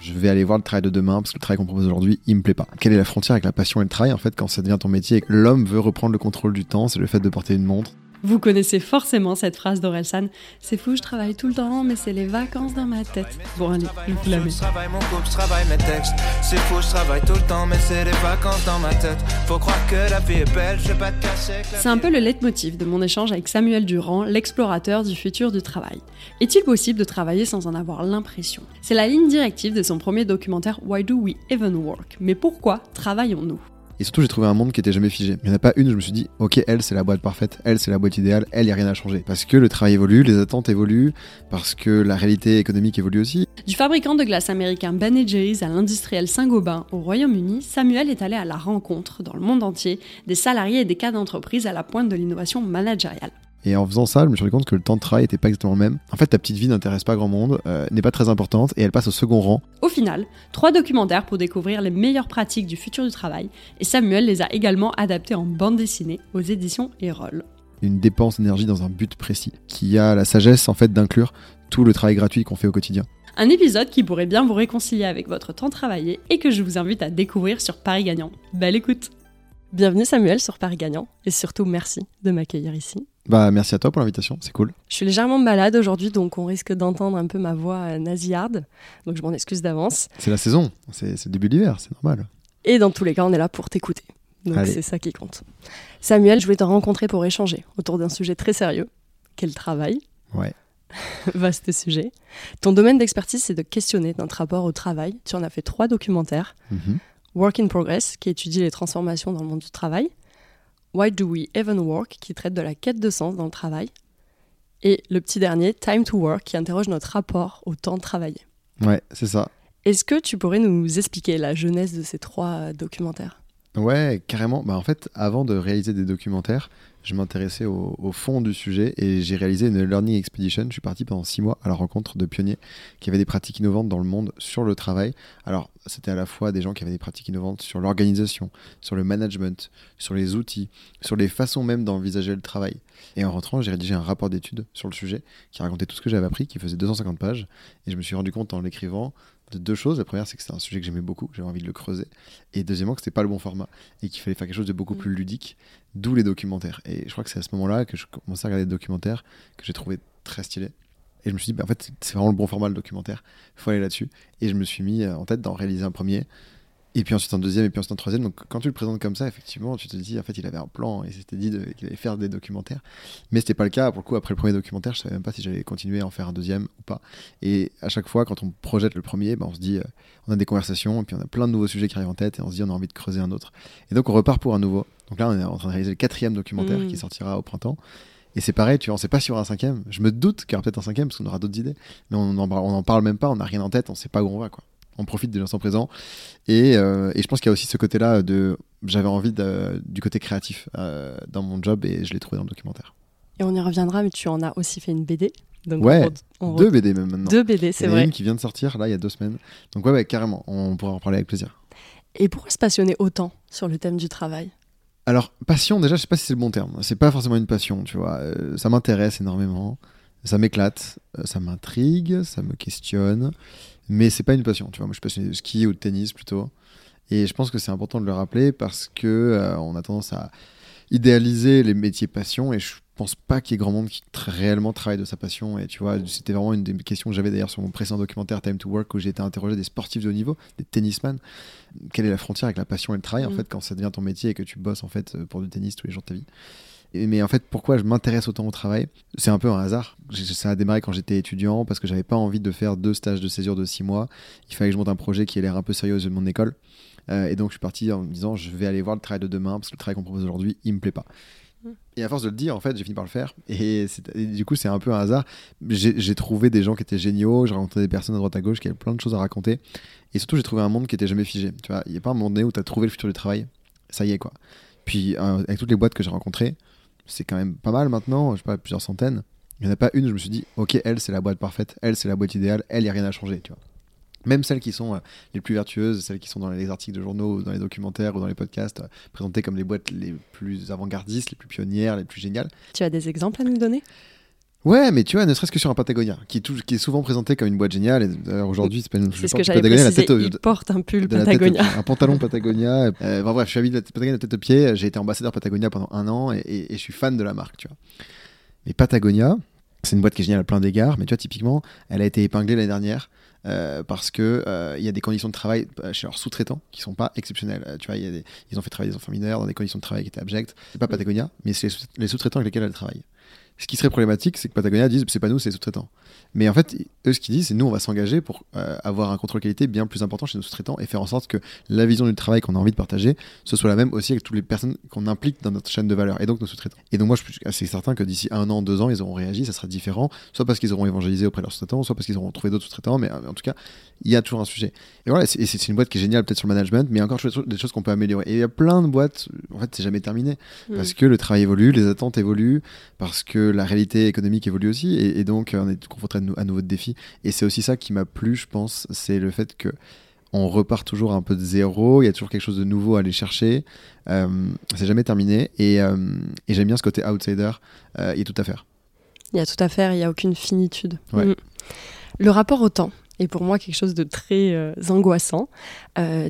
Je vais aller voir le travail de demain parce que le travail qu'on propose aujourd'hui, il me plaît pas. Quelle est la frontière avec la passion et le travail en fait quand ça devient ton métier et que l'homme veut reprendre le contrôle du temps, c'est le fait de porter une montre. Vous connaissez forcément cette phrase d'Orelsan C'est fou, je travaille tout le temps, mais c'est les vacances dans ma tête. Bon, allez, vous la Je travaille mon couple, je travaille mes textes. C'est fou, je travaille tout le temps, mais c'est les vacances dans ma tête. Faut croire que la vie est belle, je vais pas te cacher. que la C'est un peu le leitmotiv de mon échange avec Samuel Durand, l'explorateur du futur du travail. Est-il possible de travailler sans en avoir l'impression? C'est la ligne directive de son premier documentaire Why Do We Even Work? Mais pourquoi travaillons-nous? Et surtout, j'ai trouvé un monde qui était jamais figé. Il n'y en a pas une je me suis dit, ok, elle, c'est la boîte parfaite, elle, c'est la boîte idéale, elle, il n'y a rien à changer. Parce que le travail évolue, les attentes évoluent, parce que la réalité économique évolue aussi. Du fabricant de glace américain Ben Jerry's à l'industriel Saint-Gobain au Royaume-Uni, Samuel est allé à la rencontre, dans le monde entier, des salariés et des cas d'entreprise à la pointe de l'innovation managériale. Et en faisant ça, je me suis rendu compte que le temps de travail n'était pas exactement le même. En fait, ta petite vie n'intéresse pas grand monde, euh, n'est pas très importante, et elle passe au second rang. Au final, trois documentaires pour découvrir les meilleures pratiques du futur du travail, et Samuel les a également adaptés en bande dessinée aux éditions Erol. Une dépense d'énergie dans un but précis, qui a la sagesse en fait d'inclure tout le travail gratuit qu'on fait au quotidien. Un épisode qui pourrait bien vous réconcilier avec votre temps travaillé et que je vous invite à découvrir sur Paris Gagnant. Belle écoute Bienvenue Samuel sur Paris Gagnant, et surtout merci de m'accueillir ici. Bah, merci à toi pour l'invitation, c'est cool. Je suis légèrement malade aujourd'hui, donc on risque d'entendre un peu ma voix euh, nasillarde, donc je m'en excuse d'avance. C'est la saison, c'est le début de l'hiver, c'est normal. Et dans tous les cas, on est là pour t'écouter. Donc c'est ça qui compte. Samuel, je voulais te rencontrer pour échanger autour d'un sujet très sérieux, qu'est le travail. Ouais. Vaste sujet. Ton domaine d'expertise, c'est de questionner notre rapport au travail. Tu en as fait trois documentaires. Mhm. Work in Progress, qui étudie les transformations dans le monde du travail. Why Do We Even Work, qui traite de la quête de sens dans le travail. Et le petit dernier, Time to Work, qui interroge notre rapport au temps de travailler. Ouais, c'est ça. Est-ce que tu pourrais nous expliquer la genèse de ces trois documentaires? Ouais, carrément. Bah, en fait, avant de réaliser des documentaires, je m'intéressais au, fond du sujet et j'ai réalisé une learning expedition. Je suis parti pendant six mois à la rencontre de pionniers qui avaient des pratiques innovantes dans le monde sur le travail. Alors, c'était à la fois des gens qui avaient des pratiques innovantes sur l'organisation, sur le management, sur les outils, sur les façons même d'envisager le travail. Et en rentrant, j'ai rédigé un rapport d'études sur le sujet qui racontait tout ce que j'avais appris, qui faisait 250 pages. Et je me suis rendu compte en l'écrivant de deux choses. La première, c'est que c'était un sujet que j'aimais beaucoup, j'avais envie de le creuser. Et deuxièmement, que c'était pas le bon format et qu'il fallait faire quelque chose de beaucoup Mm. plus ludique, d'où les documentaires. Et je crois que c'est à ce moment-là que je commençais à regarder des documentaires que j'ai trouvé très stylés. Et je me suis dit, bah, en fait, c'est vraiment le bon format, le documentaire. Il faut aller là-dessus. Et je me suis mis euh, en tête d'en réaliser un premier. Et puis ensuite un deuxième, et puis ensuite un troisième. Donc quand tu le présentes comme ça, effectivement, tu te dis, en fait, il avait un plan et s'était dit qu'il allait faire des documentaires. Mais c'était pas le cas. Pour le coup, après le premier documentaire, je savais même pas si j'allais continuer à en faire un deuxième ou pas. Et à chaque fois, quand on projette le premier, bah, on se dit, euh, on a des conversations, et puis on a plein de nouveaux sujets qui arrivent en tête, et on se dit, on a envie de creuser un autre. Et donc on repart pour un nouveau. Donc là, on est en train de réaliser le quatrième documentaire qui sortira au printemps. Et c'est pareil, tu vois, on sait pas si y aura un cinquième. Je me doute qu'il y aura peut-être un cinquième parce qu'on aura d'autres idées. Mais on en, on en parle même pas, on n'a rien en tête, on sait pas où on va, quoi. On profite de l'instant présent. Et, euh, et je pense qu'il y a aussi ce côté-là de. J'avais envie de- du côté créatif euh, dans mon job et je l'ai trouvé dans le documentaire. Et on y reviendra, mais tu en as aussi fait une BD. Donc Ouais, on on Deux BD même maintenant. Deux BD, c'est vrai. une qui vient de sortir là il y a deux semaines. Donc ouais, ouais, carrément, on pourra en parler avec plaisir. Et pourquoi se passionner autant sur le thème du travail? Alors, passion, déjà, je sais pas si c'est le bon terme. C'est pas forcément une passion, tu vois. Euh, ça m'intéresse énormément. Ça m'éclate. ça m'intrigue. Ça me questionne. Mais c'est pas une passion, tu vois. Moi, je suis passionné de ski ou de tennis plutôt. Et je pense que c'est important de le rappeler parce que euh, on a tendance à idéaliser les métiers passion et je pense pas qu'il y ait grand monde qui tra- réellement travaille de sa passion et tu vois c'était vraiment une des questions que j'avais d'ailleurs sur mon précédent documentaire Time to Work où j'ai été interrogé des sportifs de haut niveau des tennisman quelle est la frontière avec la passion et le travail en Mm. fait quand ça devient ton métier et que tu bosses en fait euh, pour du tennis tous les jours de ta vie? Mais en fait pourquoi je m'intéresse autant au travail c'est un peu un hasard ça a démarré quand j'étais étudiant parce que j'avais pas envie de faire deux stages de césure de six mois il fallait que je monte un projet qui ait l'air un peu sérieux de mon école euh, et donc je suis parti en me disant je vais aller voir le travail de demain parce que le travail qu'on propose aujourd'hui il me plaît pas. Mm. Et à force de le dire, en fait, j'ai fini par le faire. Et, du coup, c'est un peu un hasard. J'ai j'ai trouvé des gens qui étaient géniaux. J'ai rencontré des personnes à droite à gauche qui avaient plein de choses à raconter. Et surtout, j'ai trouvé un monde qui était jamais figé. Tu vois, il n'y a pas un moment donné où tu as trouvé le futur du travail. Ça y est, quoi. Puis, euh, avec toutes les boîtes que j'ai rencontrées, c'est quand même pas mal maintenant. Je sais pas, plusieurs centaines. Il n'y en a pas une je me suis dit, ok, elle, c'est la boîte parfaite. Elle, c'est la boîte idéale. Elle, il n'y a rien à changer, tu vois. Même celles qui sont euh, les plus vertueuses, celles qui sont dans les articles de journaux, ou dans les documentaires ou dans les podcasts, euh, présentées comme les boîtes les plus avant-gardistes, les plus pionnières, les plus géniales. Tu as des exemples à nous donner? Ouais, mais tu vois, ne serait-ce que sur un Patagonia, qui est, tout- qui est souvent présenté comme une boîte géniale. Et d'ailleurs, aujourd'hui, c'est pas une. je C'est ce que j'avais Patagonia, la précisé. tête au- Il porte un pull la tête Patagonia. un pantalon Patagonia. Euh, enfin, bref, je suis habillé de la Patagonia de la tête aux pieds. J'ai été ambassadeur Patagonia pendant un an et, et- et je suis fan de la marque, tu vois. Mais Patagonia, c'est une boîte qui est géniale à plein d'égards, mais tu vois, typiquement, elle a été épinglée l'année dernière. euh, parce que euh, il y a des conditions de travail chez leurs sous-traitants qui sont pas exceptionnelles. Euh, tu vois, il y a des- ils ont fait travailler des enfants mineurs dans des conditions de travail qui étaient abjectes. C'est pas Patagonia, mais c'est les sous-traitants avec lesquels elle travaille. Ce qui serait problématique, c'est que Patagonia dise c'est pas nous, c'est sous-traitants. Mais en fait, eux, ce qu'ils disent, c'est nous, on va s'engager pour euh, avoir un contrôle qualité bien plus important chez nos sous-traitants et faire en sorte que la vision du travail qu'on a envie de partager, ce soit la même aussi avec toutes les personnes qu'on implique dans notre chaîne de valeur et donc nos sous-traitants. Et donc, moi, je suis assez certain que d'ici un an, deux ans, ils auront réagi, ça sera différent, soit parce qu'ils auront évangélisé auprès de leurs sous-traitants, soit parce qu'ils auront trouvé d'autres sous-traitants, mais euh, en tout cas, il y a toujours un sujet. Et voilà, c'est et c'est une boîte qui est géniale peut-être sur le management, mais encore des choses- des choses qu'on peut améliorer. Et il y a plein de boîtes, en fait, c'est jamais terminé Mm. parce que le travail évolue, les attentes évoluent, parce que la réalité économique évolue aussi, et, et donc euh, on est confronté à, nou- à nouveau de défis. Et c'est aussi ça qui m'a plu, je pense, c'est le fait que on repart toujours un peu de zéro, il y a toujours quelque chose de nouveau à aller chercher, euh, c'est jamais terminé, et, euh, et j'aime bien ce côté outsider, euh, il y a tout à faire. Il y a tout à faire, il n'y a aucune finitude. Ouais. Mm. Le rapport au temps est pour moi quelque chose de très euh, angoissant.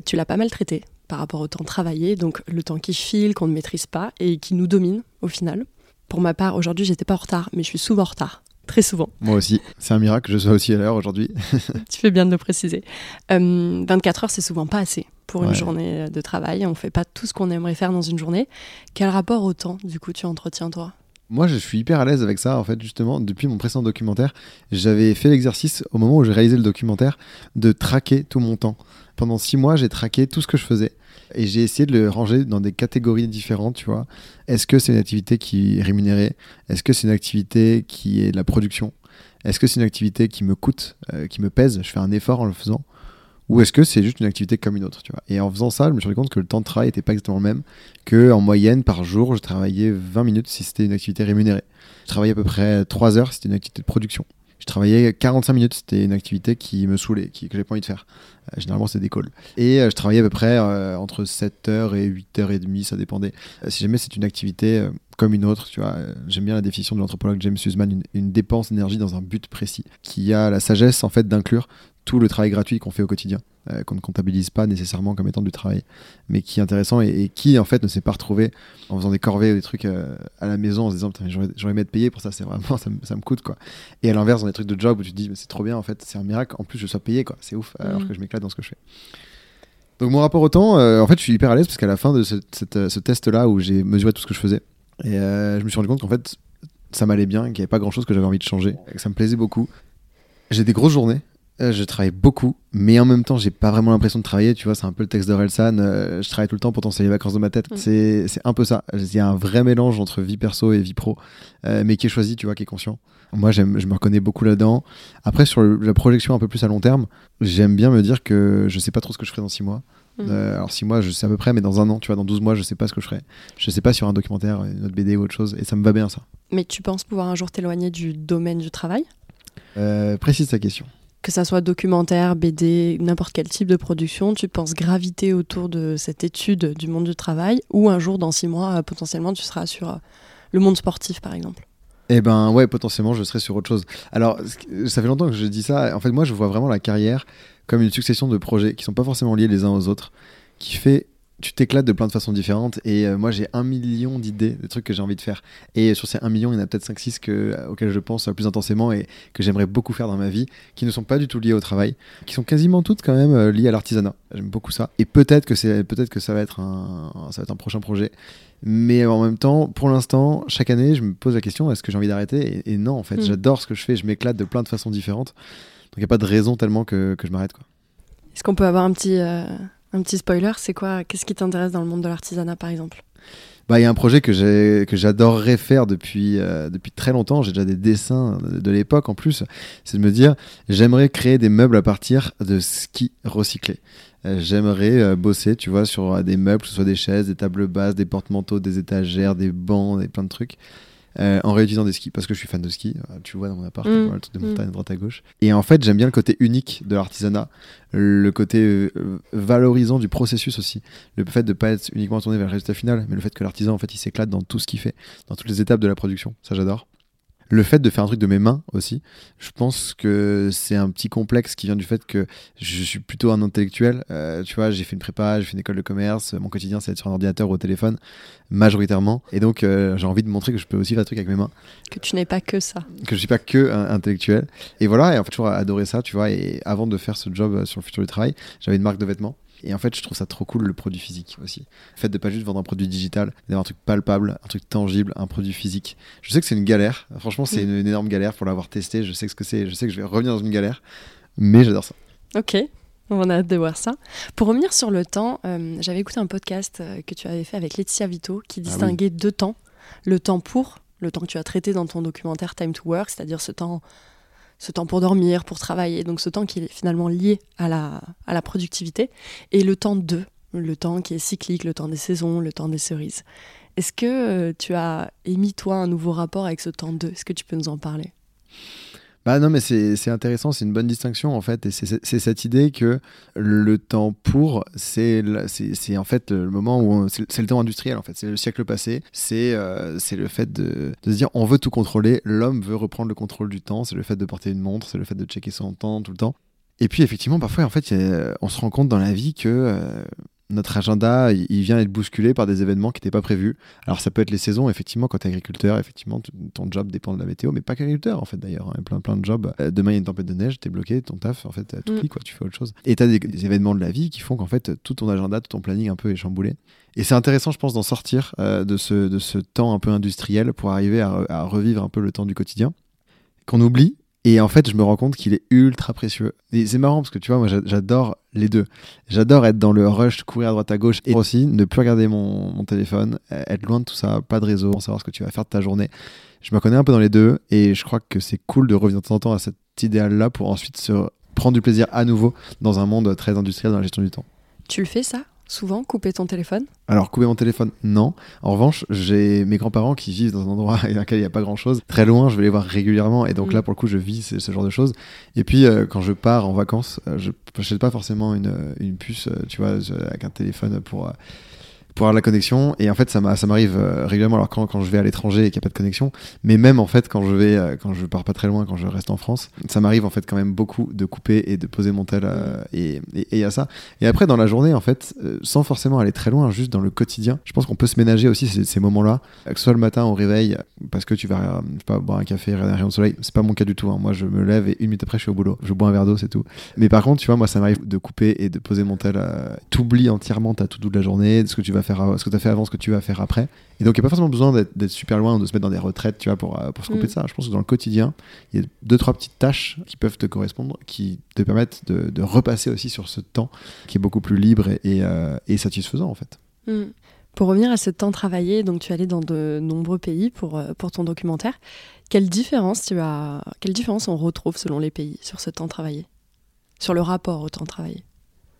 Tu l'as pas mal traité par rapport au temps travaillé, donc le temps qui file, qu'on ne maîtrise pas et qui nous domine au final. Pour ma part, aujourd'hui, j'étais pas en retard, mais je suis souvent en retard. Très souvent. Moi aussi, c'est un miracle que je sois aussi à l'heure aujourd'hui. tu fais bien de le préciser. Euh, 24 heures, c'est souvent pas assez pour une journée de travail. On fait pas tout ce qu'on aimerait faire dans une journée. Quel rapport au temps, du coup, tu entretiens, toi? Moi, je suis hyper à l'aise avec ça, en fait, justement. Depuis mon précédent documentaire, j'avais fait l'exercice, au moment où j'ai réalisé le documentaire, de traquer tout mon temps. Pendant six mois, j'ai traqué tout ce que je faisais. Et j'ai essayé de le ranger dans des catégories différentes, tu vois. Est-ce que c'est une activité qui est rémunérée? Est-ce que c'est une activité qui est de la production? Est-ce que c'est une activité qui me coûte, euh, qui me pèse? Je fais un effort en le faisant ou est-ce que c'est juste une activité comme une autre tu vois Et en faisant ça, je me suis rendu compte que le temps de travail n'était pas exactement le même, que en moyenne par jour, je travaillais 20 minutes si c'était une activité rémunérée. Je travaillais à peu près 3 heures si c'était une activité de production. Je travaillais 45 minutes, c'était une activité qui me saoulait, qui, que j'ai pas envie de faire. Euh, généralement, c'était des calls. Et euh, je travaillais à peu près euh, entre 7h et 8h30, ça dépendait. Si jamais c'est une activité comme une autre, tu vois, j'aime bien la définition de l'anthropologue James Huseman, une, une dépense d'énergie dans un but précis, qui a la sagesse en fait d'inclure tout le travail gratuit qu'on fait au quotidien, euh, qu'on ne comptabilise pas nécessairement comme étant du travail, mais qui est intéressant et, et qui en fait ne s'est pas retrouvé en faisant des corvées ou des trucs euh, à la maison en se disant j'aurais j'aurais aimé être payé pour ça, c'est vraiment ça me, ça me coûte quoi. Et à l'inverse dans des trucs de job où tu te dis mais c'est trop bien en fait, c'est un miracle, en plus je sois payé quoi, c'est ouf, alors Mhm. que je m'éclate dans ce que je fais. Donc mon rapport au temps, euh, en fait je suis hyper à l'aise parce qu'à la fin de ce, cette, ce test là où j'ai mesuré tout ce que je faisais, et je me suis rendu compte qu'en fait ça m'allait bien, qu'il n'y avait pas grand chose que j'avais envie de changer, que ça me plaisait beaucoup. J'ai des grosses journées, je travaille beaucoup, mais en même temps, j'ai pas vraiment l'impression de travailler. Tu vois, c'est un peu le texte d'Orelsan. euh, je travaille tout le temps, pourtant c'est les vacances de ma tête. Mm. C'est un peu ça. Il y a un vrai mélange entre vie perso et vie pro, euh, mais qui est choisi, tu vois, qui est conscient. Moi, je me reconnais beaucoup là-dedans. Après, sur le- la projection un peu plus à long terme, j'aime bien me dire que je sais pas trop ce que je ferai dans six mois. Mhm. Euh, alors six mois, je sais à peu près, mais dans un an, tu vois, dans 12 mois, je sais pas ce que je ferai. Je sais pas sur un documentaire, une autre BD ou autre chose, et ça me va bien ça. Mais tu penses pouvoir un jour t'éloigner du domaine du travail? Euh, précise ta question. Que ça soit documentaire, BD, n'importe quel type de production, tu penses graviter autour de cette étude du monde du travail ou un jour, dans six mois, euh, potentiellement, tu seras sur euh, le monde sportif, par exemple? Eh ben ouais, potentiellement, je serais sur autre chose. Alors, ça fait longtemps que je dis ça. En fait, moi, je vois vraiment la carrière comme une succession de projets qui sont pas forcément liés les uns aux autres, qui fait tu t'éclates de plein de façons différentes. Et euh, moi, j'ai un million d'idées, de trucs que j'ai envie de faire. Et sur ces un million, il y en a peut-être 5-6 que, auxquels je pense plus intensément et que j'aimerais beaucoup faire dans ma vie, qui ne sont pas du tout liés au travail, qui sont quasiment toutes quand même euh, liées à l'artisanat. J'aime beaucoup ça. Et peut-être que, c'est, peut-être que ça, va être un, ça va être un prochain projet. Mais en même temps, pour l'instant, chaque année, je me pose la question est-ce que j'ai envie d'arrêter? Et, et non, en fait, Mm. j'adore ce que je fais, je m'éclate de plein de façons différentes. Donc il n'y a pas de raison tellement que, que je m'arrête. Quoi. Est-ce qu'on peut avoir un petit, euh, un petit spoiler C'est quoi Qu'est-ce qui t'intéresse dans le monde de l'artisanat, par exemple? Bah, il y a un projet que, j'ai, que j'adorerais faire depuis, euh, depuis très longtemps. J'ai déjà des dessins de, l'époque en plus. C'est de me dire j'aimerais créer des meubles à partir de ski recyclés. Euh, J'aimerais euh, bosser, tu vois, sur euh, des meubles, que ce soit des chaises, des tables basses, des porte-manteaux, des étagères, des bancs, des plein de trucs. Euh, en réutilisant des skis parce que je suis fan de ski euh, tu vois dans mon appart Mm. voilà, le truc de Mm. montagne à droite à gauche et en fait j'aime bien le côté unique de l'artisanat le côté euh, valorisant du processus aussi le fait de pas être uniquement tourné vers le résultat final mais le fait que l'artisan en fait il s'éclate dans tout ce qu'il fait dans toutes les étapes de la production ça j'adore Le fait de faire un truc de mes mains aussi, je pense que c'est un petit complexe qui vient du fait que je suis plutôt un intellectuel. Euh, tu vois, j'ai fait une prépa, j'ai fait une école de commerce, mon quotidien c'est être sur un ordinateur ou au téléphone, majoritairement. Et donc euh, j'ai envie de montrer que je peux aussi faire des trucs avec mes mains. Que tu n'es pas que ça. Que je suis pas que un intellectuel. Et voilà, et en fait, toujours adoré ça, tu vois. Et avant de faire ce job sur le futur du travail, j'avais une marque de vêtements. Et en fait, je trouve ça trop cool le produit physique aussi. Le fait de pas juste vendre un produit digital, d'avoir un truc palpable, un truc tangible, un produit physique. Je sais que c'est une galère. Franchement, c'est une, énorme galère pour l'avoir testé. Je sais ce que c'est. Je sais que je vais revenir dans une galère, mais j'adore ça. Ok. On a hâte de voir ça. Pour revenir sur le temps, euh, j'avais écouté un podcast euh, que tu avais fait avec Laetitia Vito qui ah distinguait deux temps. Le temps pour, le temps que tu as traité dans ton documentaire Time to Work, c'est-à-dire ce temps ce temps pour dormir, pour travailler, donc ce temps qui est finalement lié à la, à la productivité, et le temps de, le temps qui est cyclique, le temps des saisons, le temps des cerises. Est-ce que euh, tu as émis, toi, un nouveau rapport avec ce temps de? Est-ce que tu peux nous en parler? Bah non, mais c'est intéressant, c'est une bonne distinction en fait. Et c'est cette idée que le temps pour, c'est en fait le moment où. C'est le temps industriel en fait, c'est le siècle passé. C'est euh, le fait de, de, se dire on veut tout contrôler, l'homme veut reprendre le contrôle du temps, c'est le fait de porter une montre, c'est le fait de checker son temps tout le temps. Et puis effectivement, parfois en fait, on se rend compte dans la vie que. Euh, notre agenda, il vient être bousculé par des événements qui n'étaient pas prévus. Alors ça peut être les saisons, effectivement, quand tu es agriculteur, effectivement, ton job dépend de la météo, mais pas qu'agriculteur, en fait, d'ailleurs. Hein. Il y a plein, plein de jobs. Euh, demain, il y a une tempête de neige, tu es bloqué, ton taf, en fait, tout mm. quoi, tu fais autre chose. Et tu as des, événements de la vie qui font qu'en fait, tout ton agenda, tout ton planning un peu est chamboulé. Et c'est intéressant, je pense, d'en sortir euh, de, ce, de ce temps un peu industriel pour arriver à, à revivre un peu le temps du quotidien qu'on oublie et en fait, je me rends compte qu'il est ultra précieux. Et c'est marrant parce que tu vois, moi j'adore les deux. J'adore être dans le rush, courir à droite à gauche et aussi ne plus regarder mon, mon, téléphone, être loin de tout ça, pas de réseau, savoir ce que tu vas faire de ta journée. Je me connais un peu dans les deux et je crois que c'est cool de revenir de temps en temps à cet idéal-là pour ensuite se prendre du plaisir à nouveau dans un monde très industriel dans la gestion du temps. Tu le fais ça? Souvent couper ton téléphone? Alors couper mon téléphone, non. En revanche, j'ai mes grands-parents qui vivent dans un endroit dans lequel il n'y a pas grand-chose. Très loin, je vais les voir régulièrement et donc mm. là pour le coup je vis ce, genre de choses. Et puis euh, quand je pars en vacances, euh, je n'achète pas forcément une, une puce, euh, tu vois, avec un téléphone pour pour avoir la connexion. Et en fait, ça m'arrive euh, régulièrement. Alors quand, je vais à l'étranger et qu'il n'y a pas de connexion, mais même en fait quand je vais, euh, quand je pars pas très loin, quand je reste en France, ça m'arrive en fait quand même beaucoup de couper et de poser mon tel. Euh, et il y a ça. Et après dans la journée, en fait, sans forcément aller très loin, juste dans le quotidien, je pense qu'on peut se ménager aussi ces, moments-là, que ce soit le matin au réveil, parce que tu vas pas boire un café, regarder un rayon de soleil. C'est pas mon cas du tout. Hein. Moi, je me lève et une minute après, je suis au boulot. Je bois un verre d'eau, c'est tout. Mais par contre, tu vois, moi, ça m'arrive de couper et de poser mon tel. T'oublies entièrement ta tout de la journée, de ce que tu vas faire, ce que tu as fait avant ce que tu vas faire après. Et donc, il n'y a pas forcément besoin d'être super loin ou de se mettre dans des retraites, tu vois, pour, euh, pour se couper mm. de ça. Je pense que dans le quotidien, il y a deux, trois petites tâches qui peuvent te correspondre, qui te permettent de, de repasser aussi sur ce temps qui est beaucoup plus libre et, euh, et, satisfaisant, en fait. Mm. Pour revenir à ce temps travaillé, donc tu es allé dans de nombreux pays pour, euh, pour ton documentaire. Quelle différence, tu as, quelle différence on retrouve selon les pays sur ce temps travaillé? Sur le rapport au temps travaillé?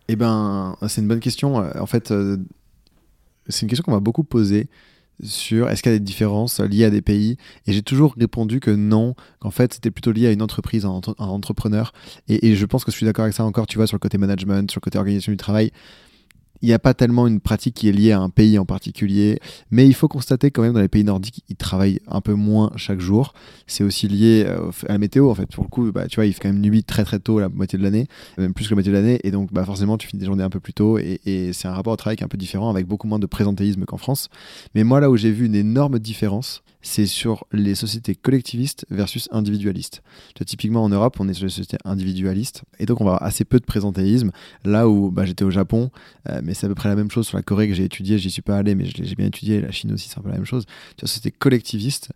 Eh ben, c'est une bonne question. En fait, c'est une question qu'on m'a beaucoup posée sur est-ce qu'il y a des différences liées à des pays. Et j'ai toujours répondu que non qu'en fait c'était plutôt lié à une entreprise un, entrepreneur. Et, et, je pense que je suis d'accord avec ça encore tu vois sur le côté management sur le côté organisation du travail il n'y a pas tellement une pratique qui est liée à un pays en particulier, mais il faut constater quand même dans les pays nordiques, ils travaillent un peu moins chaque jour. C'est aussi lié euh, à la météo en fait. Pour le coup, bah, tu vois, il fait quand même nuit très très tôt la moitié de l'année, même plus que la moitié de l'année, et donc bah, forcément tu finis des journées un peu plus tôt, et, et c'est un rapport au travail un peu différent, avec beaucoup moins de présentéisme qu'en France. Mais moi là où j'ai vu une énorme différence, c'est sur les sociétés collectivistes versus individualistes. typiquement en Europe, on est sur les sociétés individualistes, et donc on va avoir assez peu de présentéisme. Là où bah, j'étais au Japon, euh, mais c'est à peu près la même chose sur la Corée que j'ai étudié, j'y suis pas allé, mais j'ai bien étudié, la Chine aussi, c'est un peu la même chose. Tu vois, société collectiviste,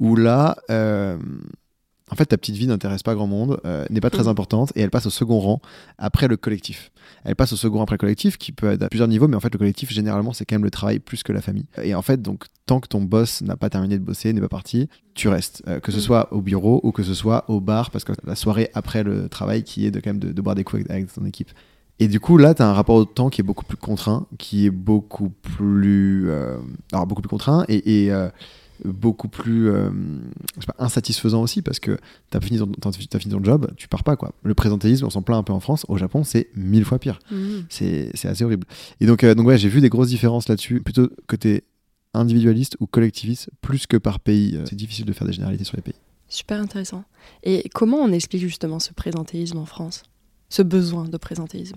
où là, euh, en fait, ta petite vie n'intéresse pas grand monde, euh, n'est pas très mm. importante, et elle passe au second rang après le collectif. Elle passe au second rang après le collectif, qui peut être à plusieurs niveaux, mais en fait, le collectif, généralement, c'est quand même le travail plus que la famille. Et en fait, donc, tant que ton boss n'a pas terminé de bosser, n'est pas parti, tu restes. Euh, que ce mm. soit au bureau ou que ce soit au bar, parce que la soirée après le travail, qui est de quand même de, boire des coups avec, avec ton équipe. Et du coup, là, tu as un rapport au temps qui est beaucoup plus contraint, qui est beaucoup plus. Euh, alors, beaucoup plus contraint, et. et beaucoup plus euh, pas, insatisfaisant aussi parce que tu as, fini ton job, tu pars pas. quoi. Le présentéisme, on s'en plaint un peu en France. Au Japon, c'est mille fois pire. Mmh. C'est assez horrible. Et donc, euh, donc ouais, j'ai vu des grosses différences là-dessus, plutôt côté individualiste ou collectiviste, plus que par pays. Euh, c'est difficile de faire des généralités sur les pays. Super intéressant. Et comment on explique justement ce présentéisme en France? Ce besoin de présentéisme?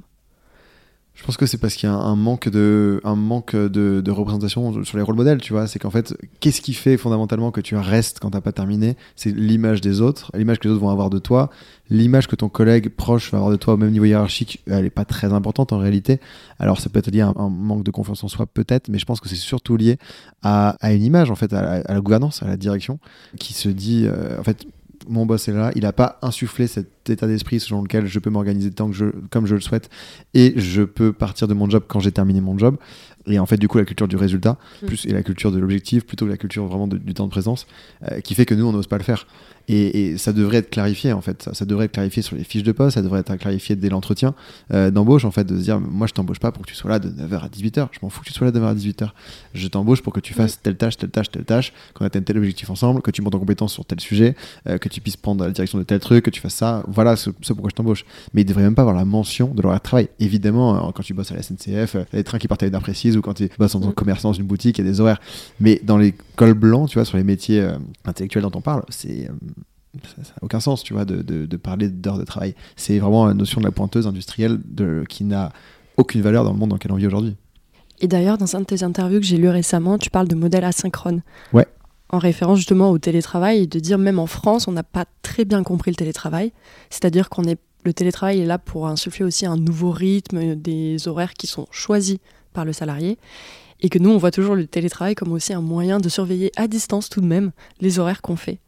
Je pense que c'est parce qu'il y a un manque de, un manque de, représentation sur les rôles modèles, tu vois. C'est qu'en fait, qu'est-ce qui fait fondamentalement que tu restes quand t'as pas terminé? C'est l'image des autres, l'image que les autres vont avoir de toi, l'image que ton collègue proche va avoir de toi au même niveau hiérarchique, elle est pas très importante en réalité. Alors, ça peut être lié à un, manque de confiance en soi, peut-être, mais je pense que c'est surtout lié à, à, une image, en fait, à, la gouvernance, à la direction, qui se dit, euh, en fait, mon boss est là, il n'a pas insufflé cet état d'esprit selon lequel je peux m'organiser tant que je, comme je le souhaite et je peux partir de mon job quand j'ai terminé mon job. Et en fait, du coup, la culture du résultat mm. plus, et la culture de l'objectif plutôt que la culture vraiment du temps de présence euh, qui fait que nous, on n'ose pas le faire. Et, ça devrait être clarifié en fait. Ça, devrait être clarifié sur les fiches de poste, ça devrait être clarifié dès l'entretien euh, d'embauche en fait, de se dire moi je t'embauche pas pour que tu sois là de 9h à 18h, je m'en fous que tu sois là de 9h à 18h. Je t'embauche pour que tu fasses telle tâche, telle tâche, telle tâche, qu'on atteigne tel objectif ensemble, que tu montes en compétence sur tel sujet, euh, que tu puisses prendre la direction de tel truc, que tu fasses ça. Voilà ce, pourquoi je t'embauche. Mais il devrait même pas avoir la mention de l'horaire de travail. Évidemment, euh, quand tu bosses à la SNCF, les trains qui partent à une heure précise ou quand tu bosses en tant que commerçant dans une boutique, il y a des horaires. Mais dans les cols blancs, tu vois, sur les métiers intellectuels dont on parle, c'est ça n'a aucun sens, tu vois, de, de, parler d'heures de travail. C'est vraiment la notion de la pointeuse industrielle de, qui n'a aucune valeur dans le monde dans lequel on vit aujourd'hui. Et d'ailleurs, dans un de tes interviews que j'ai lu récemment, tu parles de modèle asynchrone. Ouais. En référence justement au télétravail de dire même en France, on n'a pas très bien compris le télétravail. C'est-à-dire qu'on est le télétravail est là pour insuffler aussi un nouveau rythme, des horaires qui sont choisis par le salarié. Et que nous, on voit toujours le télétravail comme aussi un moyen de surveiller à distance tout de même les horaires qu'on fait.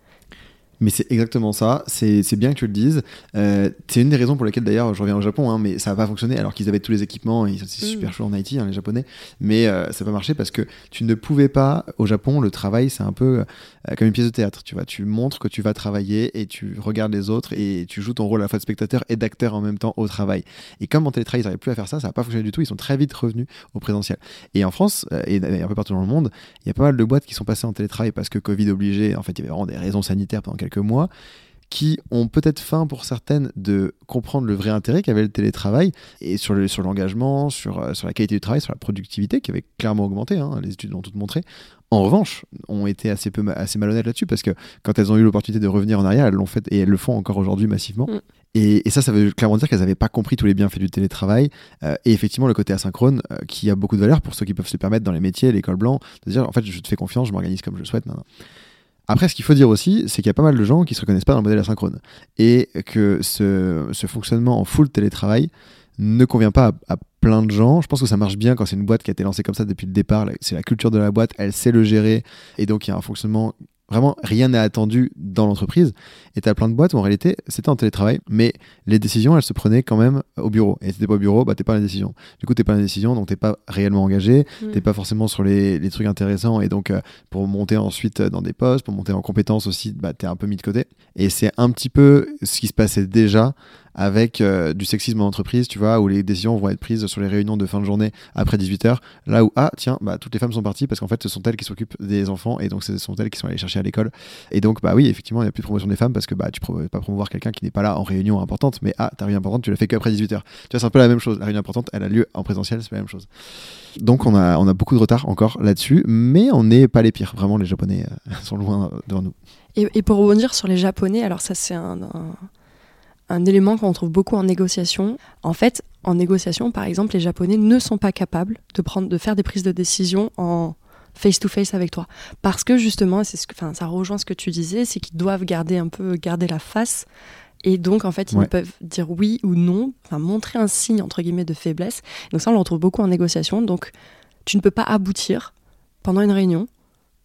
Mais c'est exactement ça, c'est bien que tu le dises. Euh, c'est une des raisons pour lesquelles d'ailleurs je reviens au Japon, hein, mais ça n'a pas fonctionné alors qu'ils avaient tous les équipements, et c'est super mm. chaud en Haïti, hein, les Japonais, mais euh, ça n'a pas marché parce que tu ne pouvais pas, au Japon, le travail c'est un peu euh, comme une pièce de théâtre, tu vois, tu montres que tu vas travailler et tu regardes les autres et tu joues ton rôle à la fois de spectateur et d'acteur en même temps au travail. Et comme en télétravail ils n'arrivaient plus à faire ça, ça n'a pas fonctionné du tout, ils sont très vite revenus au présentiel. Et en France, et un peu partout dans le monde, il y a pas mal de boîtes qui sont passées en télétravail parce que Covid obligé, en fait il y avait vraiment des raisons sanitaires pendant quelques mois qui ont peut-être faim pour certaines de comprendre le vrai intérêt qu'avait le télétravail et sur l'engagement, sur, sur, euh, sur la qualité du travail, sur la productivité qui avait clairement augmenté, hein, les études l'ont toutes montré. En revanche, ont été assez, peu, assez malhonnêtes là-dessus parce que quand elles ont eu l'opportunité de revenir en arrière, elles l'ont fait et elles le font encore aujourd'hui massivement. Mm. Et, ça, ça veut clairement dire qu'elles n'avaient pas compris tous les bienfaits du télétravail. Euh, et effectivement, le côté asynchrone, euh, qui a beaucoup de valeur pour ceux qui peuvent se permettre dans les métiers, l'école blanc, de dire en fait, je te fais confiance, je m'organise comme je souhaite. Après, ce qu'il faut dire aussi, c'est qu'il y a pas mal de gens qui se reconnaissent pas dans le modèle asynchrone. Et que ce, fonctionnement en full télétravail ne convient pas à, plein de gens. Je pense que ça marche bien quand c'est une boîte qui a été lancée comme ça depuis le départ. C'est la culture de la boîte, elle sait le gérer. Et donc, il y a un fonctionnement Vraiment, rien n'est attendu dans l'entreprise. Et tu as plein de boîtes où en réalité, c'était en télétravail, mais les décisions, elles se prenaient quand même au bureau. Et si t'es pas au bureau, bah t'es pas dans la décision. Du coup, t'es pas dans la décision, donc t'es pas réellement engagé, tu mm. t'es pas forcément sur les, les, trucs intéressants. Et donc, euh, pour monter ensuite dans des postes, pour monter en compétences aussi, bah t'es un peu mis de côté. Et c'est un petit peu ce qui se passait déjà avec euh, du sexisme en entreprise, tu vois, où les décisions vont être prises sur les réunions de fin de journée après 18h, là où, ah, tiens, bah, toutes les femmes sont parties parce qu'en fait, ce sont elles qui s'occupent des enfants et donc ce sont elles qui sont allées chercher à l'école. Et donc, bah oui, effectivement, il n'y a plus de promotion des femmes parce que bah, tu ne peux pas promouvoir quelqu'un qui n'est pas là en réunion importante, mais ah, ta réunion importante, tu l'as fait qu'après 18h. Tu vois, c'est un peu la même chose. La réunion importante, elle a lieu en présentiel, c'est la même chose. Donc, on a, on a beaucoup de retard encore là-dessus, mais on n'est pas les pires. Vraiment, les Japonais euh, sont loin devant nous. Et, pour rebondir sur les Japonais, alors ça, c'est un élément qu'on trouve beaucoup en négociation. En fait, en négociation, par exemple, les Japonais ne sont pas capables de, prendre, de faire des prises de décision en face-to-face avec toi. Parce que justement, c'est ce que, ça rejoint ce que tu disais, c'est qu'ils doivent garder un peu garder la face. Et donc, en fait, ils ne peuvent dire oui ou non, montrer un signe, entre guillemets, de faiblesse. Donc ça, on le retrouve beaucoup en négociation. Donc, tu ne peux pas aboutir pendant une réunion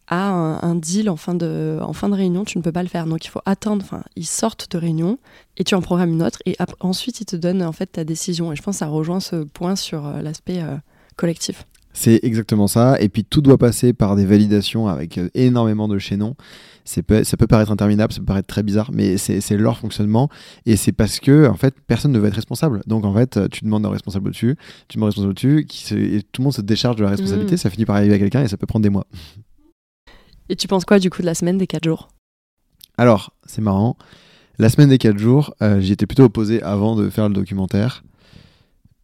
à un, deal en fin, de, en fin de réunion, tu ne peux pas le faire. Donc il faut attendre, enfin, ils sortent de réunion et tu en programmes une autre et ensuite ils te donnent en fait ta décision. Et je pense que ça rejoint ce point sur euh, l'aspect euh, collectif. C'est exactement ça. Et puis tout doit passer par des validations avec euh, énormément de chaînons. Peut, ça peut paraître interminable, ça peut paraître très bizarre, mais c'est leur fonctionnement. Et c'est parce que, en fait, personne ne veut être responsable. Donc, en fait, tu demandes un responsable au-dessus, tu demandes un responsable au-dessus, et tout le monde se décharge de la responsabilité. Mmh. Ça finit par arriver à quelqu'un et ça peut prendre des mois. Et tu penses quoi du coup de la semaine des 4 jours? Alors, c'est marrant. La semaine des 4 jours, euh, j'y étais plutôt opposé avant de faire le documentaire.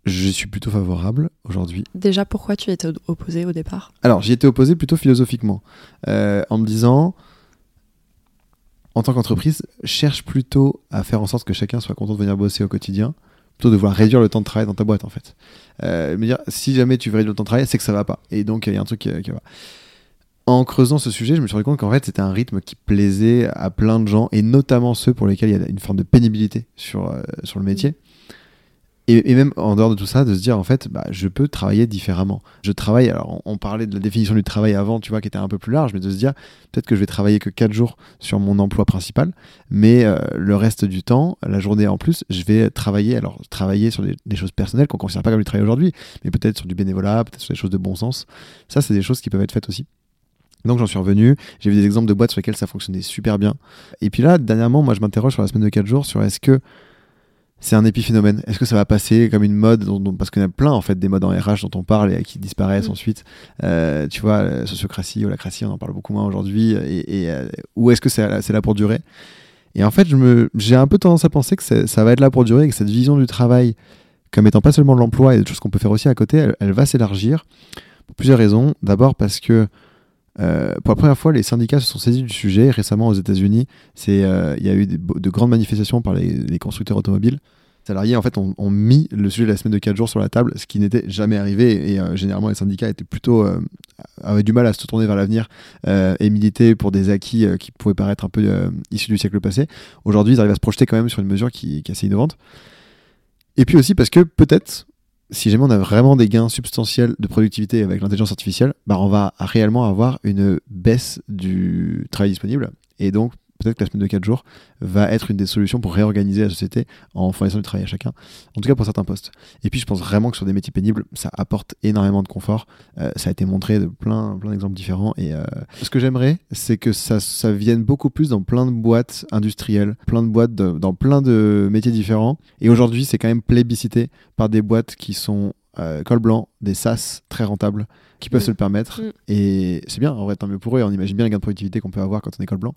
Je suis plutôt favorable aujourd'hui. Déjà, pourquoi tu étais opposé au départ? Alors, j'y étais opposé plutôt philosophiquement, euh, en me disant, en tant qu'entreprise, cherche plutôt à faire en sorte que chacun soit content de venir bosser au quotidien, plutôt de vouloir réduire le temps de travail dans ta boîte en fait. Euh, me dire, si jamais tu veux réduire le temps de travail, c'est que ça va pas. Et donc, il y a un truc qui, qui va. En creusant ce sujet, je me suis rendu compte qu'en fait, c'était un rythme qui plaisait à plein de gens, et notamment ceux pour lesquels il y a une forme de pénibilité sur, euh, sur le métier. Et, et même en dehors de tout ça, de se dire, en fait, bah, je peux travailler différemment. Je travaille, alors on, on parlait de la définition du travail avant, tu vois, qui était un peu plus large, mais de se dire, peut-être que je vais travailler que 4 jours sur mon emploi principal, mais euh, le reste du temps, la journée en plus, je vais travailler, alors travailler sur des, des choses personnelles qu'on ne considère pas comme du travail aujourd'hui, mais peut-être sur du bénévolat, peut-être sur des choses de bon sens. Ça, c'est des choses qui peuvent être faites aussi. Donc j'en suis revenu, j'ai vu des exemples de boîtes sur lesquelles ça fonctionnait super bien. Et puis là, dernièrement, moi je m'interroge sur la semaine de 4 jours sur est-ce que c'est un épiphénomène? Est-ce que ça va passer comme une mode dont, dont- Parce qu'il y en a plein en fait des modes en RH dont on parle et qui disparaissent Mm. ensuite. Euh, tu vois, la sociocratie, holacratie, on en parle beaucoup moins aujourd'hui. Et, et, euh, ou est-ce que c'est là pour durer? Et en fait, j'ai un peu tendance à penser que ça va être là pour durer et que cette vision du travail comme étant pas seulement de l'emploi et des choses qu'on peut faire aussi à côté, elle, elle va s'élargir pour plusieurs raisons. D'abord parce que euh, pour la première fois, les syndicats se sont saisis du sujet. Récemment, aux États-Unis, euh, il y a eu de grandes manifestations par les, constructeurs automobiles. Les salariés, en fait, ont, mis le sujet de la semaine de 4 jours sur la table, ce qui n'était jamais arrivé. Et euh, généralement, les syndicats avaient du mal à se tourner vers l'avenir et militer pour des acquis qui pouvaient paraître un peu issus du siècle passé. Aujourd'hui, ils arrivent à se projeter quand même sur une mesure qui est assez innovante. Et puis aussi parce que peut-être si jamais on a vraiment des gains substantiels de productivité avec l'intelligence artificielle, bah on va réellement avoir une baisse du travail disponible. Et donc, peut-être que la semaine de 4 jours va être une des solutions pour réorganiser la société en fournissant du travail à chacun. En tout cas, pour certains postes. Et puis, je pense vraiment que sur des métiers pénibles, ça apporte énormément de confort. Euh, ça a été montré de plein, plein d'exemples différents. Et euh, ce que j'aimerais, c'est que ça, ça vienne beaucoup plus dans plein de boîtes industrielles, plein de boîtes de- dans plein de métiers différents. Et aujourd'hui, c'est quand même plébiscité par des boîtes qui sont euh, col blanc, des SaaS très rentables, qui peuvent Mm. se le permettre. Mm. Et c'est bien, en vrai, tant mieux pour eux. On imagine bien les gains de productivité qu'on peut avoir quand on est col blanc.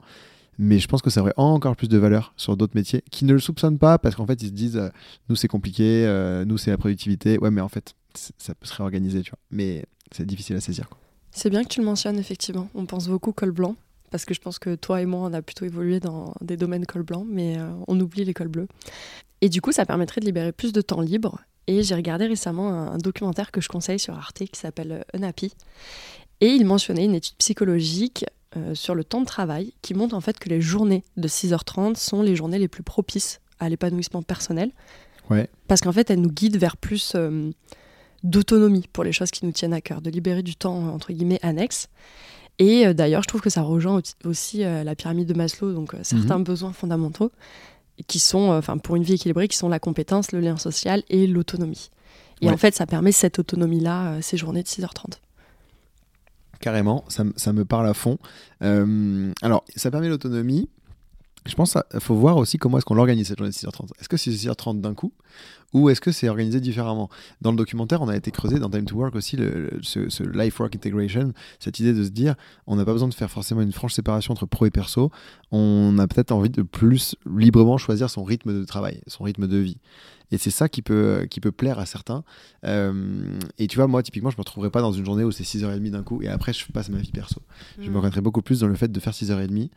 Mais je pense que ça aurait encore plus de valeur sur d'autres métiers qui ne le soupçonnent pas parce qu'en fait, ils se disent euh, nous, c'est compliqué, euh, nous, c'est la productivité. Ouais, mais en fait, ça peut se réorganiser, tu vois. Mais c'est difficile à saisir. C'est bien que tu le mentionnes, effectivement. On pense beaucoup col blanc, parce que je pense que toi et moi, on a plutôt évolué dans des domaines col blanc, mais euh, on oublie les cols bleus. Et du coup, ça permettrait de libérer plus de temps libre. Et j'ai regardé récemment un, documentaire que je conseille sur Arte qui s'appelle Unhappy. Et il mentionnait une étude psychologique euh, sur le temps de travail qui montre en fait que les journées de 6h30 sont les journées les plus propices à l'épanouissement personnel. Ouais. Parce qu'en fait, elles nous guident vers plus euh, d'autonomie pour les choses qui nous tiennent à cœur, de libérer du temps, entre guillemets, annexe. Et euh, d'ailleurs, je trouve que ça rejoint au- aussi la pyramide de Maslow, donc certains besoins fondamentaux, qui sont, enfin, pour une vie équilibrée, qui sont la compétence, le lien social et l'autonomie. Et Ouais. en fait, ça permet cette autonomie-là, ces journées de 6h30. Carrément, ça, me- parle à fond. Euh, alors, ça permet l'autonomie. Je pense qu'il faut voir aussi comment est-ce qu'on l'organise cette journée de 6h30. Est-ce que c'est 6h30 d'un coup ou est-ce que c'est organisé différemment? Dans le documentaire, on a été creusé dans Time to Work aussi le, le- ce, ce life work integration, cette idée de se dire on n'a pas besoin de faire forcément une franche séparation entre pro et perso. On a peut-être envie de plus librement choisir son rythme de travail, son rythme de vie. Et c'est ça qui peut, qui peut plaire à certains. Euh, et tu vois, moi, typiquement, je me retrouverais pas dans une journée où c'est 6h30 d'un coup et après, je passe ma vie perso. Je me reconnaîtrais beaucoup plus dans le fait de faire 6h30,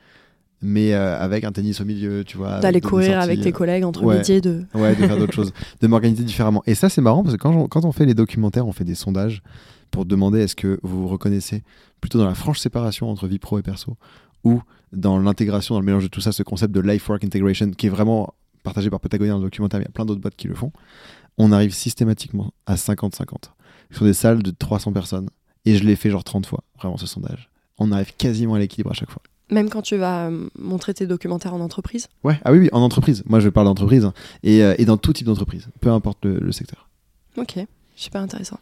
mais euh, avec un tennis au milieu, tu vois. D'aller courir sorties, avec tes euh, collègues entre ouais. midi et deux. Ouais, de faire d'autres choses, de m'organiser différemment. Et ça, c'est marrant parce que quand on, quand on fait les documentaires, on fait des sondages pour demander est-ce que vous vous reconnaissez plutôt dans la franche séparation entre vie pro et perso ou dans l'intégration, dans le mélange de tout ça, ce concept de life work integration qui est vraiment partagé par Patagonia dans le documentaire, mais il y a plein d'autres boîtes qui le font. On arrive systématiquement à 50-50 sur des salles de 300 personnes. Et je l'ai fait genre 30 fois, vraiment, ce sondage. On arrive quasiment à l'équilibre à chaque fois. Même quand tu vas euh, montrer tes documentaires en entreprise. Ouais, ah oui, oui, en entreprise. Moi, je parle d'entreprise. hein. Et, euh, et dans tout type d'entreprise, peu importe le- le secteur. Ok, super intéressant.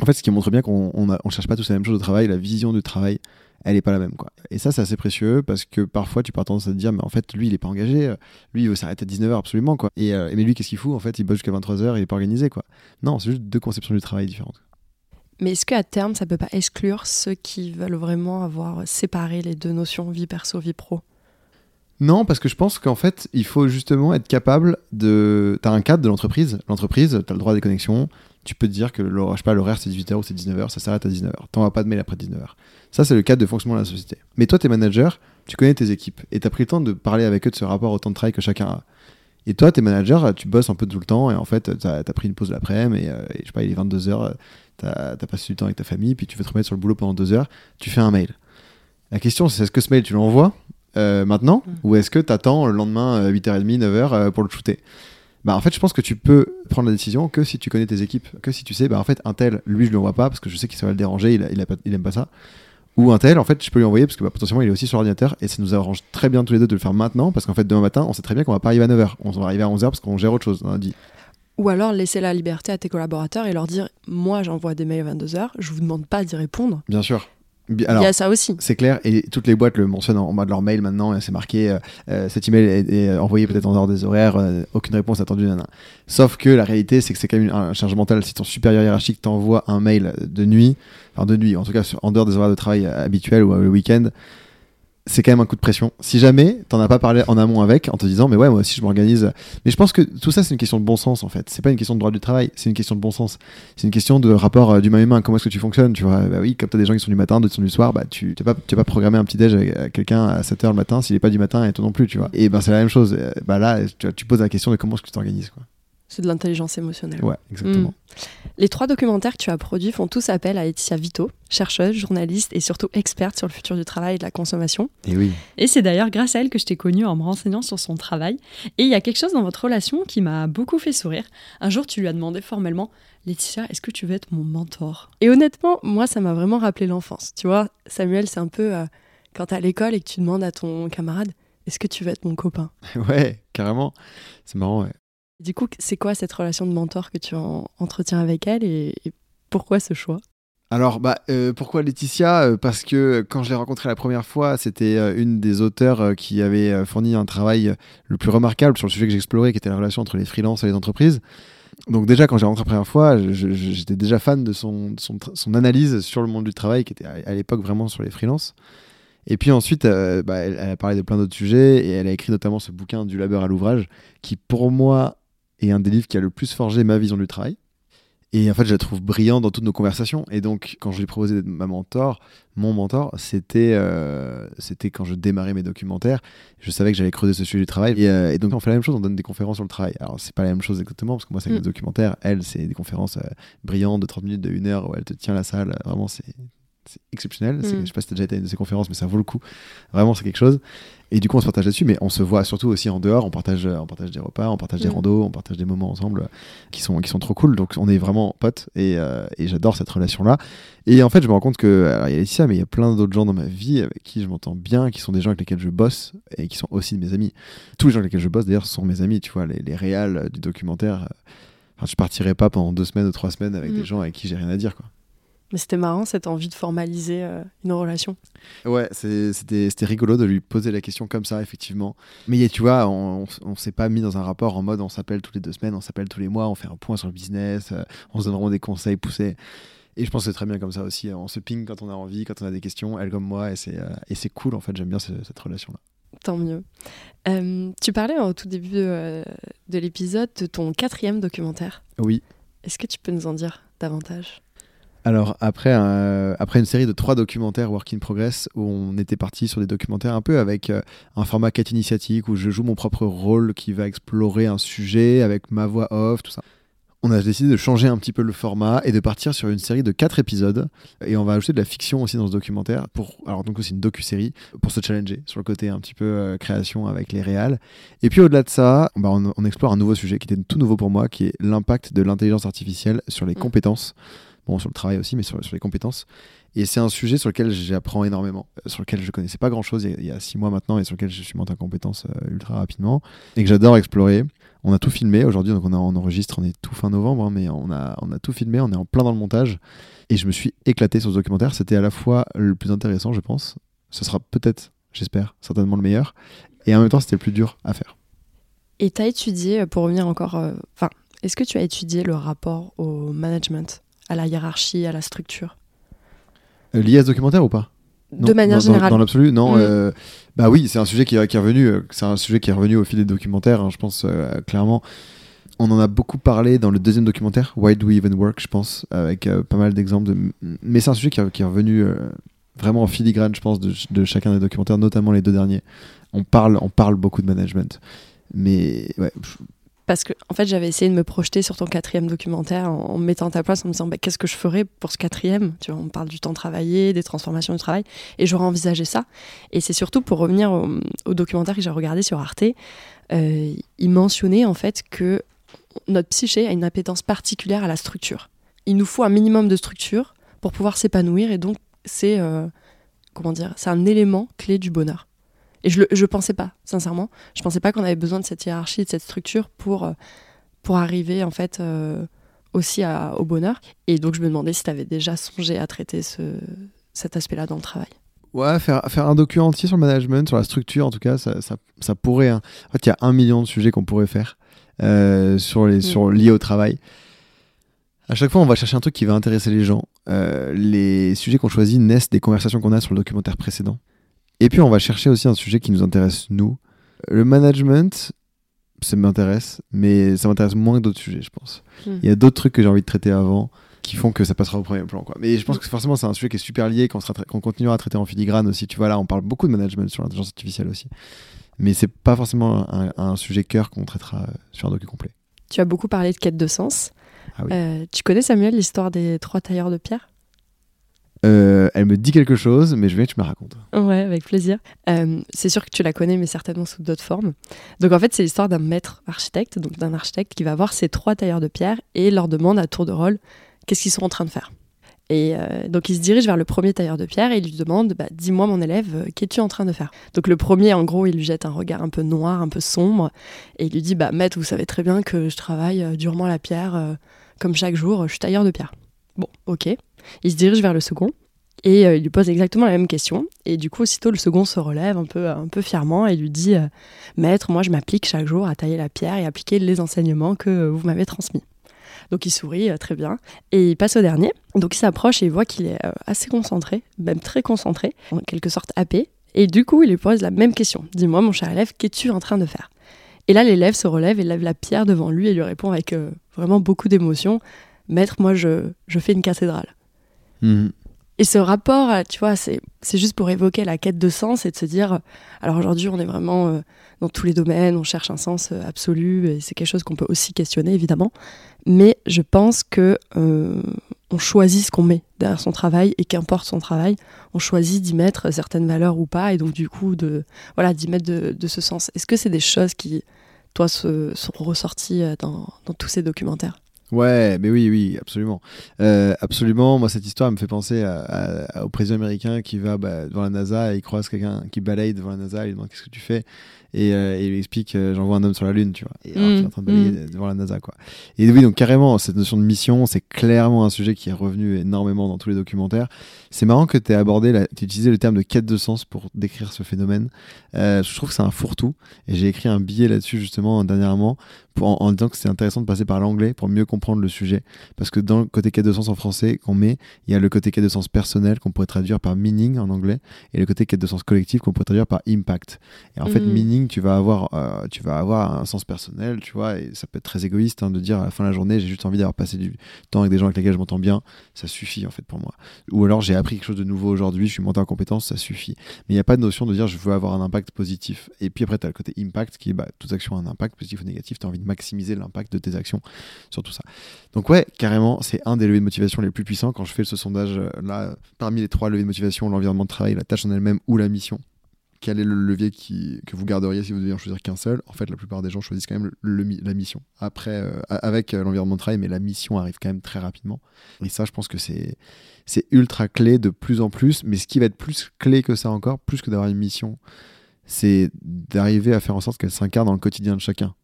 En fait, ce qui montre bien qu'on on on cherche pas tous la même chose au travail, la vision du travail, elle est pas la même. Quoi. Et ça, c'est assez précieux parce que parfois, tu peux avoir tendance à te dire, mais en fait, lui, il est pas engagé, euh, lui, il veut s'arrêter à 19h absolument. Quoi. Et, euh, mais lui, qu'est-ce qu'il fout? En fait, il bosse jusqu'à 23h, il est pas organisé. Quoi. Non, c'est juste deux conceptions du travail différentes. Mais est-ce qu'à terme, ça peut pas exclure ceux qui veulent vraiment avoir séparé les deux notions, vie perso, vie pro? Non, parce que je pense qu'en fait, il faut justement être capable de. Tu as un cadre de l'entreprise. L'entreprise, tu as le droit des connexions. tu peux te dire que l'horaire, c'est 18h ou c'est 19h, ça s'arrête à 19h. T'envoies pas de mail après 19h. Ça, c'est le cadre de fonctionnement de la société. Mais toi, t'es manager, tu connais tes équipes et t'as pris le temps de parler avec eux de ce rapport au temps de travail que chacun a. Et toi, t'es manager, tu bosses un peu tout le temps et en fait, t'as as pris une pause l'après-midi et, euh, et, je sais pas, il est 22h, t'as as passé du temps avec ta famille, puis tu veux te remettre sur le boulot pendant deux heures, tu fais un mail. La question, c'est est-ce que ce mail, tu l'envoies euh, maintenant Mm. ou est-ce que t'attends le lendemain euh, 8h30, 9h euh, pour le shooter? Bah en fait je pense que tu peux prendre la décision que si tu connais tes équipes que si tu sais bah en fait un tel lui je lui envoie pas parce que je sais qu'il ça va le déranger il, a- il, a pas- il aime pas ça ou un tel en fait je peux lui envoyer parce que bah, potentiellement il est aussi sur l'ordinateur et ça nous arrange très bien tous les deux de le faire maintenant parce qu'en fait demain matin on sait très bien qu'on va pas arriver à 9h on va arriver à 11h parce qu'on gère autre chose on a dit Ou alors laisser la liberté à tes collaborateurs et leur dire Moi, j'envoie des mails à 22h, je vous demande pas d'y répondre. bien sûr Il y a ça aussi. C'est clair, et toutes les boîtes le mentionnent en bas de leur mail maintenant, et c'est marqué euh, euh, cet email est, est envoyé peut-être en dehors des horaires, euh, aucune réponse attendue. nanana. Sauf que la réalité, c'est que c'est quand même un charge mental si ton supérieur hiérarchique t'envoie un mail de nuit, enfin de nuit, en tout cas en dehors des horaires de travail euh, habituels ou euh, le week-end. C'est quand même un coup de pression. Si jamais t'en as pas parlé en amont avec, en te disant mais ouais moi aussi je m'organise. Mais je pense que tout ça c'est une question de bon sens en fait. C'est pas une question de droit du travail, c'est une question de bon sens. C'est une question de rapport euh, d'humain humain. Comment est-ce que tu fonctionnes Tu vois, bah oui, comme tu as des gens qui sont du matin, d'autres qui sont du soir, bah tu vas pas, tu vas pas programmer un petit déj à quelqu'un à 7h le matin s'il est pas du matin et toi non plus, tu vois. Et ben c'est la même chose. Euh, Bah là, tu, tu poses la question de comment est-ce que tu t'organises, quoi. C'est de l'intelligence émotionnelle. Ouais, exactement. Les trois documentaires que tu as produits font tous appel à Laetitia Vito, chercheuse, journaliste et surtout experte sur le futur du travail et de la consommation. Et oui. Et c'est d'ailleurs grâce à elle que je t'ai connue en me renseignant sur son travail. Et il y a quelque chose dans votre relation qui m'a beaucoup fait sourire. Un jour, tu lui as demandé formellement Laetitia, est-ce que tu veux être mon mentor? Et honnêtement, moi, ça m'a vraiment rappelé l'enfance. Tu vois, Samuel, c'est un peu euh, quand t'es à l'école et que tu demandes à ton camarade Est-ce que tu veux être mon copain? Ouais, carrément. C'est marrant, ouais. Du coup, c'est quoi cette relation de mentor que tu en- entretiens avec elle et, pourquoi ce choix? Alors, bah, euh, pourquoi Laetitia? Euh, Parce que quand je l'ai rencontrée la première fois, c'était euh, une des auteurs qui avait fourni un travail le plus remarquable sur le sujet que j'explorais, qui était la relation entre les freelances et les entreprises. Donc déjà, quand j'ai rencontré la première fois, j'étais déjà fan de son, son, analyse sur le monde du travail, qui était à, l'époque vraiment sur les freelances. Et puis ensuite, bah, elle, elle a parlé de plein d'autres sujets, et elle a écrit notamment ce bouquin du labeur à l'ouvrage, qui pour moi est un des livres qui a le plus forgé ma vision du travail. Et en fait, je la trouve brillante dans toutes nos conversations. Et donc, quand je lui ai proposé d'être ma mentor, mon mentor, c'était euh, c'était quand je démarrais mes documentaires. Je savais que j'allais creuser ce sujet du travail. Et, euh, et donc, on fait la même chose, on donne des conférences sur le travail. Alors, c'est pas la même chose exactement, parce que moi, c'est avec Mm. des documentaires. Elle, c'est des conférences euh, brillantes de 30 minutes, de 1 heure, où elle te tient la salle. Vraiment, c'est c'est exceptionnel. C'est- Mm. Je sais pas si t'as déjà été à une de ces conférences, mais ça vaut le coup. Vraiment, c'est quelque chose. Et du coup, on se partage là-dessus, mais on se voit surtout aussi en dehors. On partage, on partage des repas, on partage des Mm. randos, on partage des moments ensemble euh, qui sont, qui sont trop cool. Donc, on est vraiment potes et, euh, et j'adore cette relation-là. Et en fait, je me rends compte que, alors, il y a Laetitia, mais il y a plein d'autres gens dans ma vie avec qui je m'entends bien, qui sont des gens avec lesquels je bosse et qui sont aussi de mes amis. Tous les gens avec lesquels je bosse, d'ailleurs, sont mes amis. Tu vois, les, les réals euh, du documentaire. euh, Enfin, je partirais pas pendant deux semaines ou trois semaines avec Mm. des gens avec qui j'ai rien à dire, quoi. Mais c'était marrant cette envie de formaliser euh, une relation. Ouais, c'était rigolo de lui poser la question comme ça, effectivement. Mais tu vois, on, on, on s'est pas mis dans un rapport en mode on s'appelle toutes les deux semaines, on s'appelle tous les mois, on fait un point sur le business, euh, on se donne vraiment des conseils poussés. Et je pense que c'est très bien comme ça aussi. On se ping quand on a envie, quand on a des questions, elle comme moi, et c'est euh, cool en fait. J'aime bien ce- cette relation-là. Tant mieux. Euh, tu parlais au tout début de l'épisode de ton quatrième documentaire. Oui. Est-ce que tu peux nous en dire davantage? Alors après, un- après une série de trois documentaires Work in Progress où on était parti sur des documentaires un peu avec euh, un format quête initiatique où je joue mon propre rôle qui va explorer un sujet avec ma voix off, tout ça. On a décidé de changer un petit peu le format et de partir sur une série de quatre épisodes et on va ajouter de la fiction aussi dans ce documentaire pour alors donc aussi une docu-série pour se challenger sur le côté un petit peu euh, création avec les réals. Et puis au-delà de ça, bah, on, on explore un nouveau sujet qui était tout nouveau pour moi qui est l'impact de l'intelligence artificielle sur les Mm. compétences sur le travail aussi, mais sur, sur les compétences. Et c'est un sujet sur lequel j'apprends énormément, euh, sur lequel je connaissais pas grand chose il y, a, six mois maintenant et sur lequel je suis monté en compétences euh, ultra rapidement et que j'adore explorer. On a tout filmé aujourd'hui, donc on, a, on enregistre, on est tout fin novembre, hein, mais on a, on a tout filmé, on est en plein dans le montage et je me suis éclaté sur ce documentaire. C'était à la fois le plus intéressant, je pense. Ce sera peut-être, j'espère, certainement le meilleur. Et en même temps, c'était le plus dur à faire. Et tu as étudié, euh, pour revenir encore, enfin, est-ce que tu as étudié le rapport au management, à la hiérarchie, à la structure Euh, lié à ce documentaire ou pas? De manière dans- générale. Dans, l'absolu, non. Mm. euh, bah oui, c'est un sujet qui, est- qui est revenu. euh, C'est un sujet qui est revenu au fil des documentaires, hein, je pense euh, clairement. On en a beaucoup parlé dans le deuxième documentaire, Why Do We Even Work, je pense, avec pas mal d'exemples. De... Mais c'est un sujet qui, est revenu vraiment en filigrane, je pense, de, chacun des documentaires, notamment les deux derniers. On parle, on parle beaucoup de management. Mais ouais, parce que en fait j'avais essayé de me projeter sur ton quatrième documentaire en, mettant ta place en me disant bah, qu'est-ce que je ferais pour ce quatrième? Tu vois on parle du temps travaillé des transformations du travail. Et j'aurais envisagé ça. Et c'est surtout pour revenir au, documentaire que j'ai regardé sur Arte euh, il mentionnait en fait que notre psyché a une appétence particulière à la structure. Il nous faut un minimum de structure pour pouvoir s'épanouir et donc c'est euh, comment dire c'est un élément clé du bonheur et je ne pensais pas, sincèrement. Je pensais pas qu'on avait besoin de cette hiérarchie, de cette structure pour, euh, pour arriver en fait euh, aussi au bonheur. Et donc je me demandais si tu avais déjà songé à traiter ce, cet aspect-là dans le travail. Ouais, faire, faire un document entier sur le management, sur la structure en tout cas, ça, ça, ça pourrait. Hein. En fait, il y a un million de sujets qu'on pourrait faire euh, sur les, mm. sur, liés au travail. À chaque fois, on va chercher un truc qui va intéresser les gens. les sujets qu'on choisit naissent des conversations qu'on a sur le documentaire précédent. Et puis on va chercher aussi un sujet qui nous intéresse nous. Le management, ça m'intéresse, mais ça m'intéresse moins que d'autres sujets, je pense. Hmm. Il y a d'autres trucs que j'ai envie de traiter avant qui font que ça passera au premier plan. Quoi. Mais je pense que forcément, c'est un sujet qui est super lié, qu'on continuera à traiter en filigrane aussi. Tu vois, là, on parle beaucoup de management sur l'intelligence artificielle aussi. Mais c'est pas forcément un, sujet cœur qu'on traitera sur un docu complet. Tu as beaucoup parlé de quête de sens. Ah oui. Euh, tu connais, Samuel, l'histoire des trois tailleurs de pierre? Euh, elle me dit quelque chose, mais je veux que tu me racontes. Ouais, avec plaisir. Euh, c'est sûr que tu la connais, mais certainement sous d'autres formes. Donc en fait, c'est l'histoire d'un maître architecte, donc d'un architecte qui va voir ses trois tailleurs de pierre et leur demande à tour de rôle qu'est-ce qu'ils sont en train de faire? Et euh, donc il se dirige vers le premier tailleur de pierre et il lui demande bah, Dis-moi, mon élève, qu'es-tu en train de faire? Donc le premier, en gros, il lui jette un regard un peu noir, un peu sombre, et il lui dit bah, Maître, vous savez très bien que je travaille durement la pierre, comme chaque jour, je suis tailleur de pierre. Bon, ok. Il se dirige vers le second et euh, il lui pose exactement la même question. Et du coup, aussitôt, le second se relève un peu, peu fièrement et lui dit euh, Maître, moi, je m'applique chaque jour à tailler la pierre et appliquer les enseignements que vous m'avez transmis. Donc il sourit euh, très bien et il passe au dernier. Donc il s'approche et il voit qu'il est assez concentré, même très concentré, en quelque sorte happé. Et du coup, il lui pose la même question Dis-moi, mon cher élève, qu'es-tu en train de faire? Et là, l'élève se relève et lève la pierre devant lui et lui répond avec vraiment beaucoup d'émotion Maître, moi, je, je fais une cathédrale. Mhm. Et ce rapport, tu vois, c'est juste pour évoquer la quête de sens et de se dire, alors aujourd'hui, on est vraiment euh, dans tous les domaines, on cherche un sens euh, absolu, et c'est quelque chose qu'on peut aussi questionner, évidemment. Mais je pense que euh, on choisit ce qu'on met derrière son travail, et qu'importe son travail, on choisit d'y mettre certaines valeurs ou pas, et donc du coup, de voilà, d'y mettre de, ce sens. Est-ce que c'est des choses qui, toi, se, sont ressorties dans, dans tous ces documentaires? Ouais, mais oui, oui, absolument. Euh, absolument. Moi, cette histoire me fait penser au président américain qui va bah, devant la NASA et il croise quelqu'un qui balaye devant la NASA et il demande qu'est-ce que tu fais? Et, euh, il lui explique euh, j'envoie un homme sur la lune tu vois. Et alors mmh, est en train de mmh. devant la NASA quoi. Et oui donc carrément cette notion de mission c'est clairement un sujet qui est revenu énormément dans tous les documentaires. C'est marrant que tu aies abordé tu utilisé le terme de quête de sens pour décrire ce phénomène. Euh, je trouve que c'est un fourre-tout. Et j'ai écrit un billet là-dessus justement dernièrement pour, en, disant que c'est intéressant de passer par l'anglais pour mieux comprendre le sujet. Parce que dans le côté quête de sens en français qu'on met il y a le côté quête de sens personnel qu'on pourrait traduire par meaning en anglais et le côté quête de sens collectif qu'on pourrait traduire par impact. Et en fait mmh. Tu vas avoir, euh, tu vas avoir un sens personnel, tu vois, et ça peut être très égoïste hein, de dire à la fin de la journée, j'ai juste envie d'avoir passé du temps avec des gens avec lesquels je m'entends bien, ça suffit en fait pour moi. Ou alors j'ai appris quelque chose de nouveau aujourd'hui, je suis monté en compétence, ça suffit. Mais il n'y a pas de notion de dire je veux avoir un impact positif. Et puis après, tu as le côté impact qui est bah, toute action a un impact, positif ou négatif, tu as envie de maximiser l'impact de tes actions sur tout ça. Donc ouais, carrément, c'est un des leviers de motivation les plus puissants. Quand je fais ce sondage euh, là, parmi les trois leviers de motivation, l'environnement de travail, la tâche en elle-même ou la mission, quel est le levier qui, que vous garderiez si vous deviez en choisir qu'un seul? En fait, la plupart des gens choisissent quand même la mission. Après, euh, avec euh, l'environnement de travail, mais la mission arrive quand même très rapidement. Et ça, je pense que c'est c'est ultra clé de plus en plus. Mais ce qui va être plus clé que ça encore, plus que d'avoir une mission, c'est d'arriver à faire en sorte qu'elle s'incarne dans le quotidien de chacun.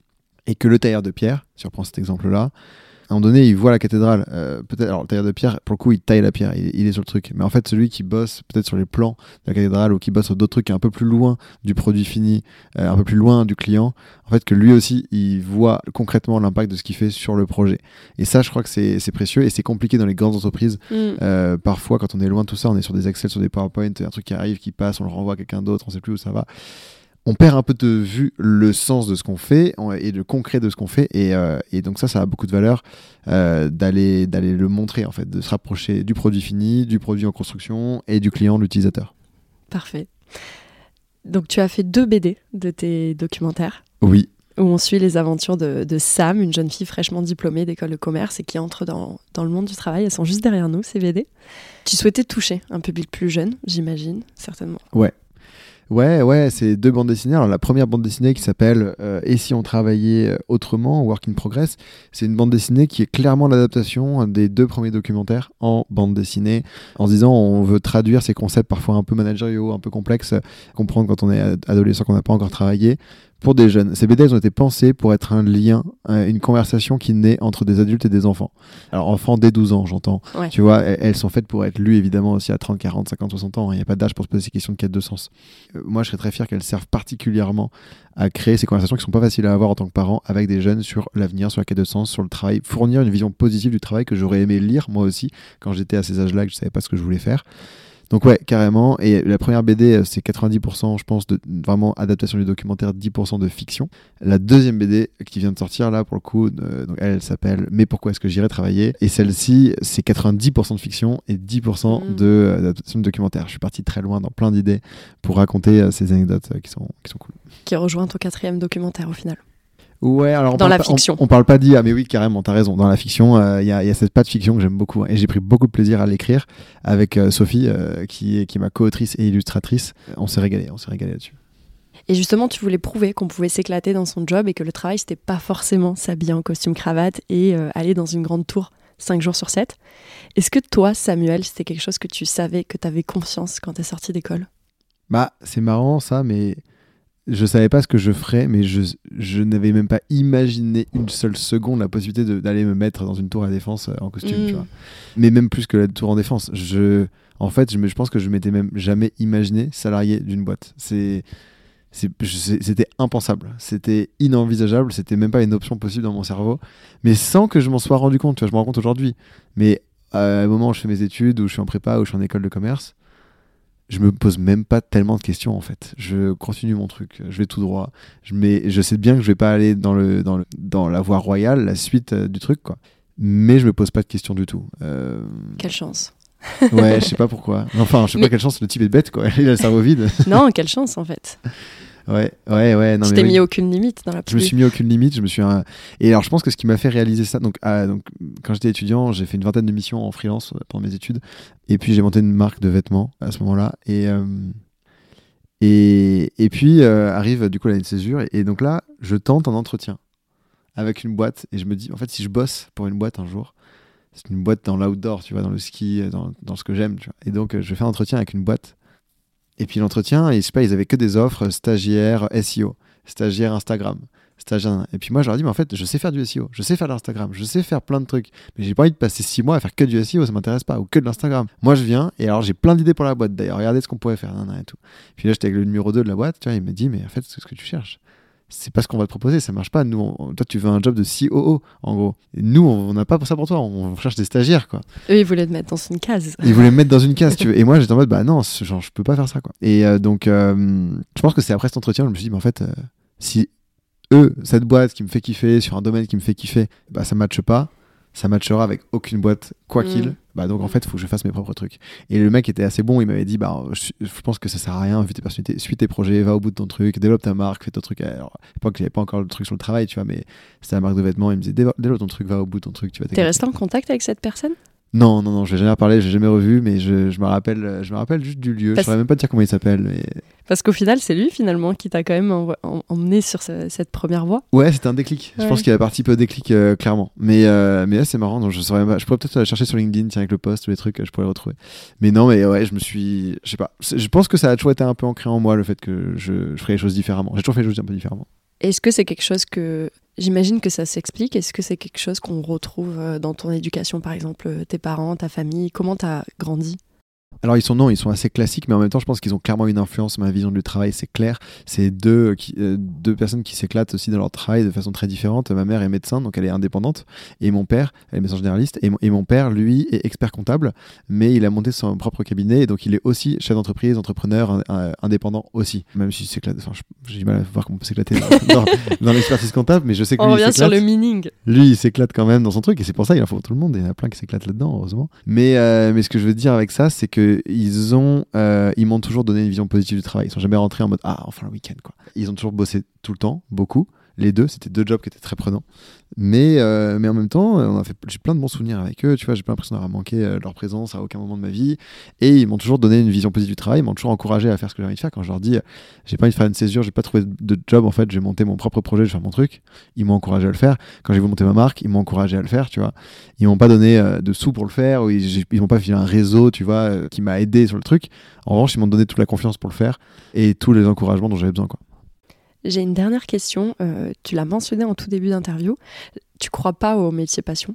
Et que le tailleur de pierre, si on prend cet exemple-là, un moment donné, il voit la cathédrale. Euh, peut-être, alors le tailleur de pierre, pour le coup, il taille la pierre, il, est sur le truc. Mais en fait, celui qui bosse peut-être sur les plans de la cathédrale ou qui bosse sur d'autres trucs un peu plus loin du produit fini, euh, un peu plus loin du client, en fait, que lui aussi, il voit concrètement l'impact de ce qu'il fait sur le projet. Et ça, je crois que c'est précieux et c'est compliqué dans les grandes entreprises. Mm. Euh, parfois, quand on est loin de tout ça, on est sur des Excel, sur des PowerPoint, un truc qui arrive, qui passe, on le renvoie à quelqu'un d'autre, on sait plus où ça va on perd un peu de vue le sens de ce qu'on fait et le concret de ce qu'on fait. Et, euh, et, donc ça, ça a beaucoup de valeur euh, d'aller d'aller le montrer, en fait, de se rapprocher du produit fini, du produit en construction et du client, l'utilisateur. Parfait. Donc tu as fait deux BD de tes documentaires. Oui. Où on suit les aventures de, de Sam, une jeune fille fraîchement diplômée d'école de commerce et qui entre dans, dans, le monde du travail. Elles sont juste derrière nous, ces BD. Tu souhaitais toucher un public plus jeune, j'imagine, certainement. Ouais, Ouais, ouais, c'est deux bandes dessinées. Alors la première bande dessinée qui s'appelle euh, Et si on travaillait euh, autrement, Work in Progress, c'est une bande dessinée qui est clairement l'adaptation des deux premiers documentaires en bande dessinée, en se disant on veut traduire ces concepts parfois un peu managériaux, un peu complexes, comprendre quand on est adolescent qu'on n'a pas encore travaillé, pour des jeunes. Ces BD, elles ont été pensées pour être un lien, euh, une conversation qui naît entre des adultes et des enfants. Alors, enfants dès 12 ans, j'entends. Tu vois, elles, sont faites pour être lues, évidemment, aussi à 30, 40, 50, 60 ans. Il n'y a pas d'âge pour se poser ces questions de quête de sens. Euh, moi, je serais très fier qu'elles servent particulièrement à créer ces conversations qui sont pas faciles à avoir en tant que parent avec des jeunes sur l'avenir, sur la quête de sens, sur le travail, fournir une vision positive du travail que j'aurais aimé lire, moi aussi, quand j'étais à ces âges-là, que je savais pas ce que je voulais faire. Donc ouais, carrément. Et la première BD, euh, c'est 90%, je pense, de vraiment adaptation du documentaire, 10% de fiction. La deuxième BD qui vient de sortir là, pour le coup, euh, donc elle, s'appelle Mais pourquoi est-ce que j'irai travailler? Et celle-ci, c'est 90% de fiction et 10% mmh. de d'adaptation de documentaire. Je suis parti très loin dans plein d'idées pour raconter euh, ces anecdotes qui sont qui sont cool. Qui rejoint ton quatrième documentaire au final. Ouais, alors dans la fiction. On, parle pas d'IA, mais oui, carrément, t'as raison. Dans la fiction, euh, il y, a, cette patte fiction que j'aime beaucoup. Hein, et j'ai pris beaucoup de plaisir à l'écrire avec euh, Sophie, euh, qui est, qui est ma co-autrice et illustratrice. On s'est régalé, on s'est régalé là-dessus. Et justement, tu voulais prouver qu'on pouvait s'éclater dans son job et que le travail, c'était pas forcément s'habiller en costume cravate et aller dans une grande tour 5 jours sur 7. Est-ce que toi, Samuel, c'était quelque chose que tu savais, que tu avais confiance quand tu es sorti d'école? Bah, c'est marrant ça, mais je savais pas ce que je ferais, mais je, je n'avais même pas imaginé une seule seconde la possibilité d'aller me mettre dans une tour à défense euh, en costume, tu mm. vois. Mais même plus que la tour en défense. Je, en fait, je, je pense que je m'étais même jamais imaginé salarié d'une boîte. C'est c'était impensable, c'était inenvisageable, c'était même pas une option possible dans mon cerveau, mais sans que je m'en sois rendu compte, tu vois, je me rends compte aujourd'hui. Mais à un moment où je fais mes études, où je suis en prépa, où je suis en école de commerce, je me pose même pas tellement de questions en fait. Je continue mon truc, je vais tout droit. Je, mets, je sais bien que je vais pas aller dans, le, dans, le, dans la voie royale, la suite euh, du truc, quoi. Mais je me pose pas de questions du tout. Euh, quelle chance. ouais, je sais pas pourquoi. Enfin, je sais pas quelle chance, le type est bête, quoi. Il a le cerveau vide. non, quelle chance en fait. Ouais, ouais, ouais. Non, tu t'es mis aucune limite dans la Je me suis mis aucune limite. Je me suis et alors je pense que ce qui m'a fait réaliser ça, donc, ah, donc quand j'étais étudiant, j'ai fait une vingtaine de missions en freelance euh, pendant mes études, et puis j'ai monté une marque de vêtements à ce moment-là, et euh, et, et puis euh, arrive du coup l'année de césure, et, donc là je tente un entretien avec une boîte, et je me dis en fait si je bosse pour une boîte un jour, c'est une boîte dans l'outdoor, tu vois, dans le ski, dans, dans ce que j'aime, tu vois, et donc je fais un entretien avec une boîte et puis l'entretien, pas, ils avaient que des offres stagiaires SEO, stagiaire Instagram, stagiaire. Et puis moi, je leur dis, mais en fait, je sais faire du SEO, je sais faire de l'Instagram, je sais faire plein de trucs, mais j'ai pas envie de passer six mois à faire que du SEO, ça m'intéresse pas, ou que de l'Instagram. Moi, je viens, et alors j'ai plein d'idées pour la boîte d'ailleurs, regardez ce qu'on pourrait faire, et tout. Puis là, j'étais avec le numéro 2 de la boîte, tu vois, il me dit, mais en fait, c'est ce que tu cherches c'est pas ce qu'on va te proposer, ça marche pas. Nous, toi, tu veux un job de COO, en gros. nous, on n'a pas pour ça pour toi, on, cherche des stagiaires, quoi. Eux, ils voulaient te mettre dans une case. Ils voulaient me mettre dans une case, tu veux. Et moi, j'étais en mode, bah non, genre, je peux pas faire ça, quoi. Et euh, donc, euh, je pense que c'est après cet entretien, je me suis dit, mais en fait, euh, si eux, cette boîte qui me fait kiffer, sur un domaine qui me fait kiffer, bah ça matche pas, ça matchera avec aucune boîte, quoi mm. qu'il. Bah donc en fait, il faut que je fasse mes propres trucs. Et le mec était assez bon, il m'avait dit bah je, pense que ça sert à rien vu tes personnalités, suis tes projets, va au bout de ton truc, développe ta marque, fais ton truc. Alors, à l'époque, j'avais pas encore le truc sur le travail, tu vois, mais c'était la marque de vêtements, il me disait développe ton truc, va au bout de ton truc, tu vas T'es resté en contact avec cette personne? Non, non, non, je vais jamais parlé, j'ai jamais revu, mais je, je, me rappelle, je me rappelle juste du lieu. Je Je saurais même pas dire comment il s'appelle. Mais... Parce qu'au final, c'est lui finalement qui t'a quand même emmené sur cette première voie. Ouais, c'était un déclic. Je pense qu'il a participé au déclic euh, clairement. Mais, euh, mais là, c'est marrant. Donc je saurais pas. Je pourrais peut-être chercher sur LinkedIn, tiens, avec le post, les trucs, je pourrais le retrouver. Mais non, mais ouais, je me suis. Je sais pas. Je pense que ça a toujours été un peu ancré en moi le fait que je, je ferais les choses différemment. J'ai toujours fait les choses un peu différemment. Est-ce que c'est quelque chose que J'imagine que ça s'explique. Est-ce que c'est quelque chose qu'on retrouve euh, dans ton éducation, par exemple, euh, tes parents, ta famille? Comment tu as grandi? Alors ils sont non, ils sont assez classiques, mais en même temps, je pense qu'ils ont clairement une influence sur ma vision du travail. C'est clair. C'est deux qui- euh, deux personnes qui s'éclatent aussi dans leur travail de façon très différente. Ma mère est médecin, donc elle est indépendante, et mon père, elle est médecin généraliste, et mon, et mon père, lui, est expert comptable, mais il a monté son propre cabinet, et donc il est aussi chef d'entreprise, entrepreneur, un- un- indépendant aussi. Même si s'éclate, enfin, j'ai du mal à voir comment on peut s'éclater dans, l'expertise comptable, mais je sais que On lui, il revient sur s'éclate le meaning. lui il s'éclate quand même dans son truc et c'est pour ça il en faut tout le monde il y en a plein qui s'éclatent là-dedans heureusement mais euh, mais ce que je veux dire avec ça c'est que ils ont euh, ils m'ont toujours donné une vision positive du travail. Ils sont jamais rentrés en mode ah enfin le week-end quoi. Ils ont toujours bossé tout le temps beaucoup les deux c'était deux jobs qui étaient très prenants mais euh, mais en même temps on a fait j'ai plein de bons souvenirs avec eux tu vois j'ai pas l'impression d'avoir manqué euh, leur présence à aucun moment de ma vie et ils m'ont toujours donné une vision positive du travail ils m'ont toujours encouragé à faire ce que j'ai envie de faire quand je leur dis euh, j'ai pas envie de faire une césure j'ai pas trouvé de job en fait j'ai monté mon propre projet je vais faire mon truc ils m'ont encouragé à le faire quand j'ai voulu monter ma marque, ils m'ont encouragé à le faire, tu vois. Ils m'ont pas donné euh, de sous pour le faire, ou ils, ils m'ont pas filé un réseau, tu vois, euh, qui m'a aidé sur le truc. En revanche, ils m'ont donné toute la confiance pour le faire et tous les encouragements dont j'avais besoin, quoi. J'ai une dernière question. euh, tu l'as mentionné en tout début d'interview. Tu crois pas au métier passion?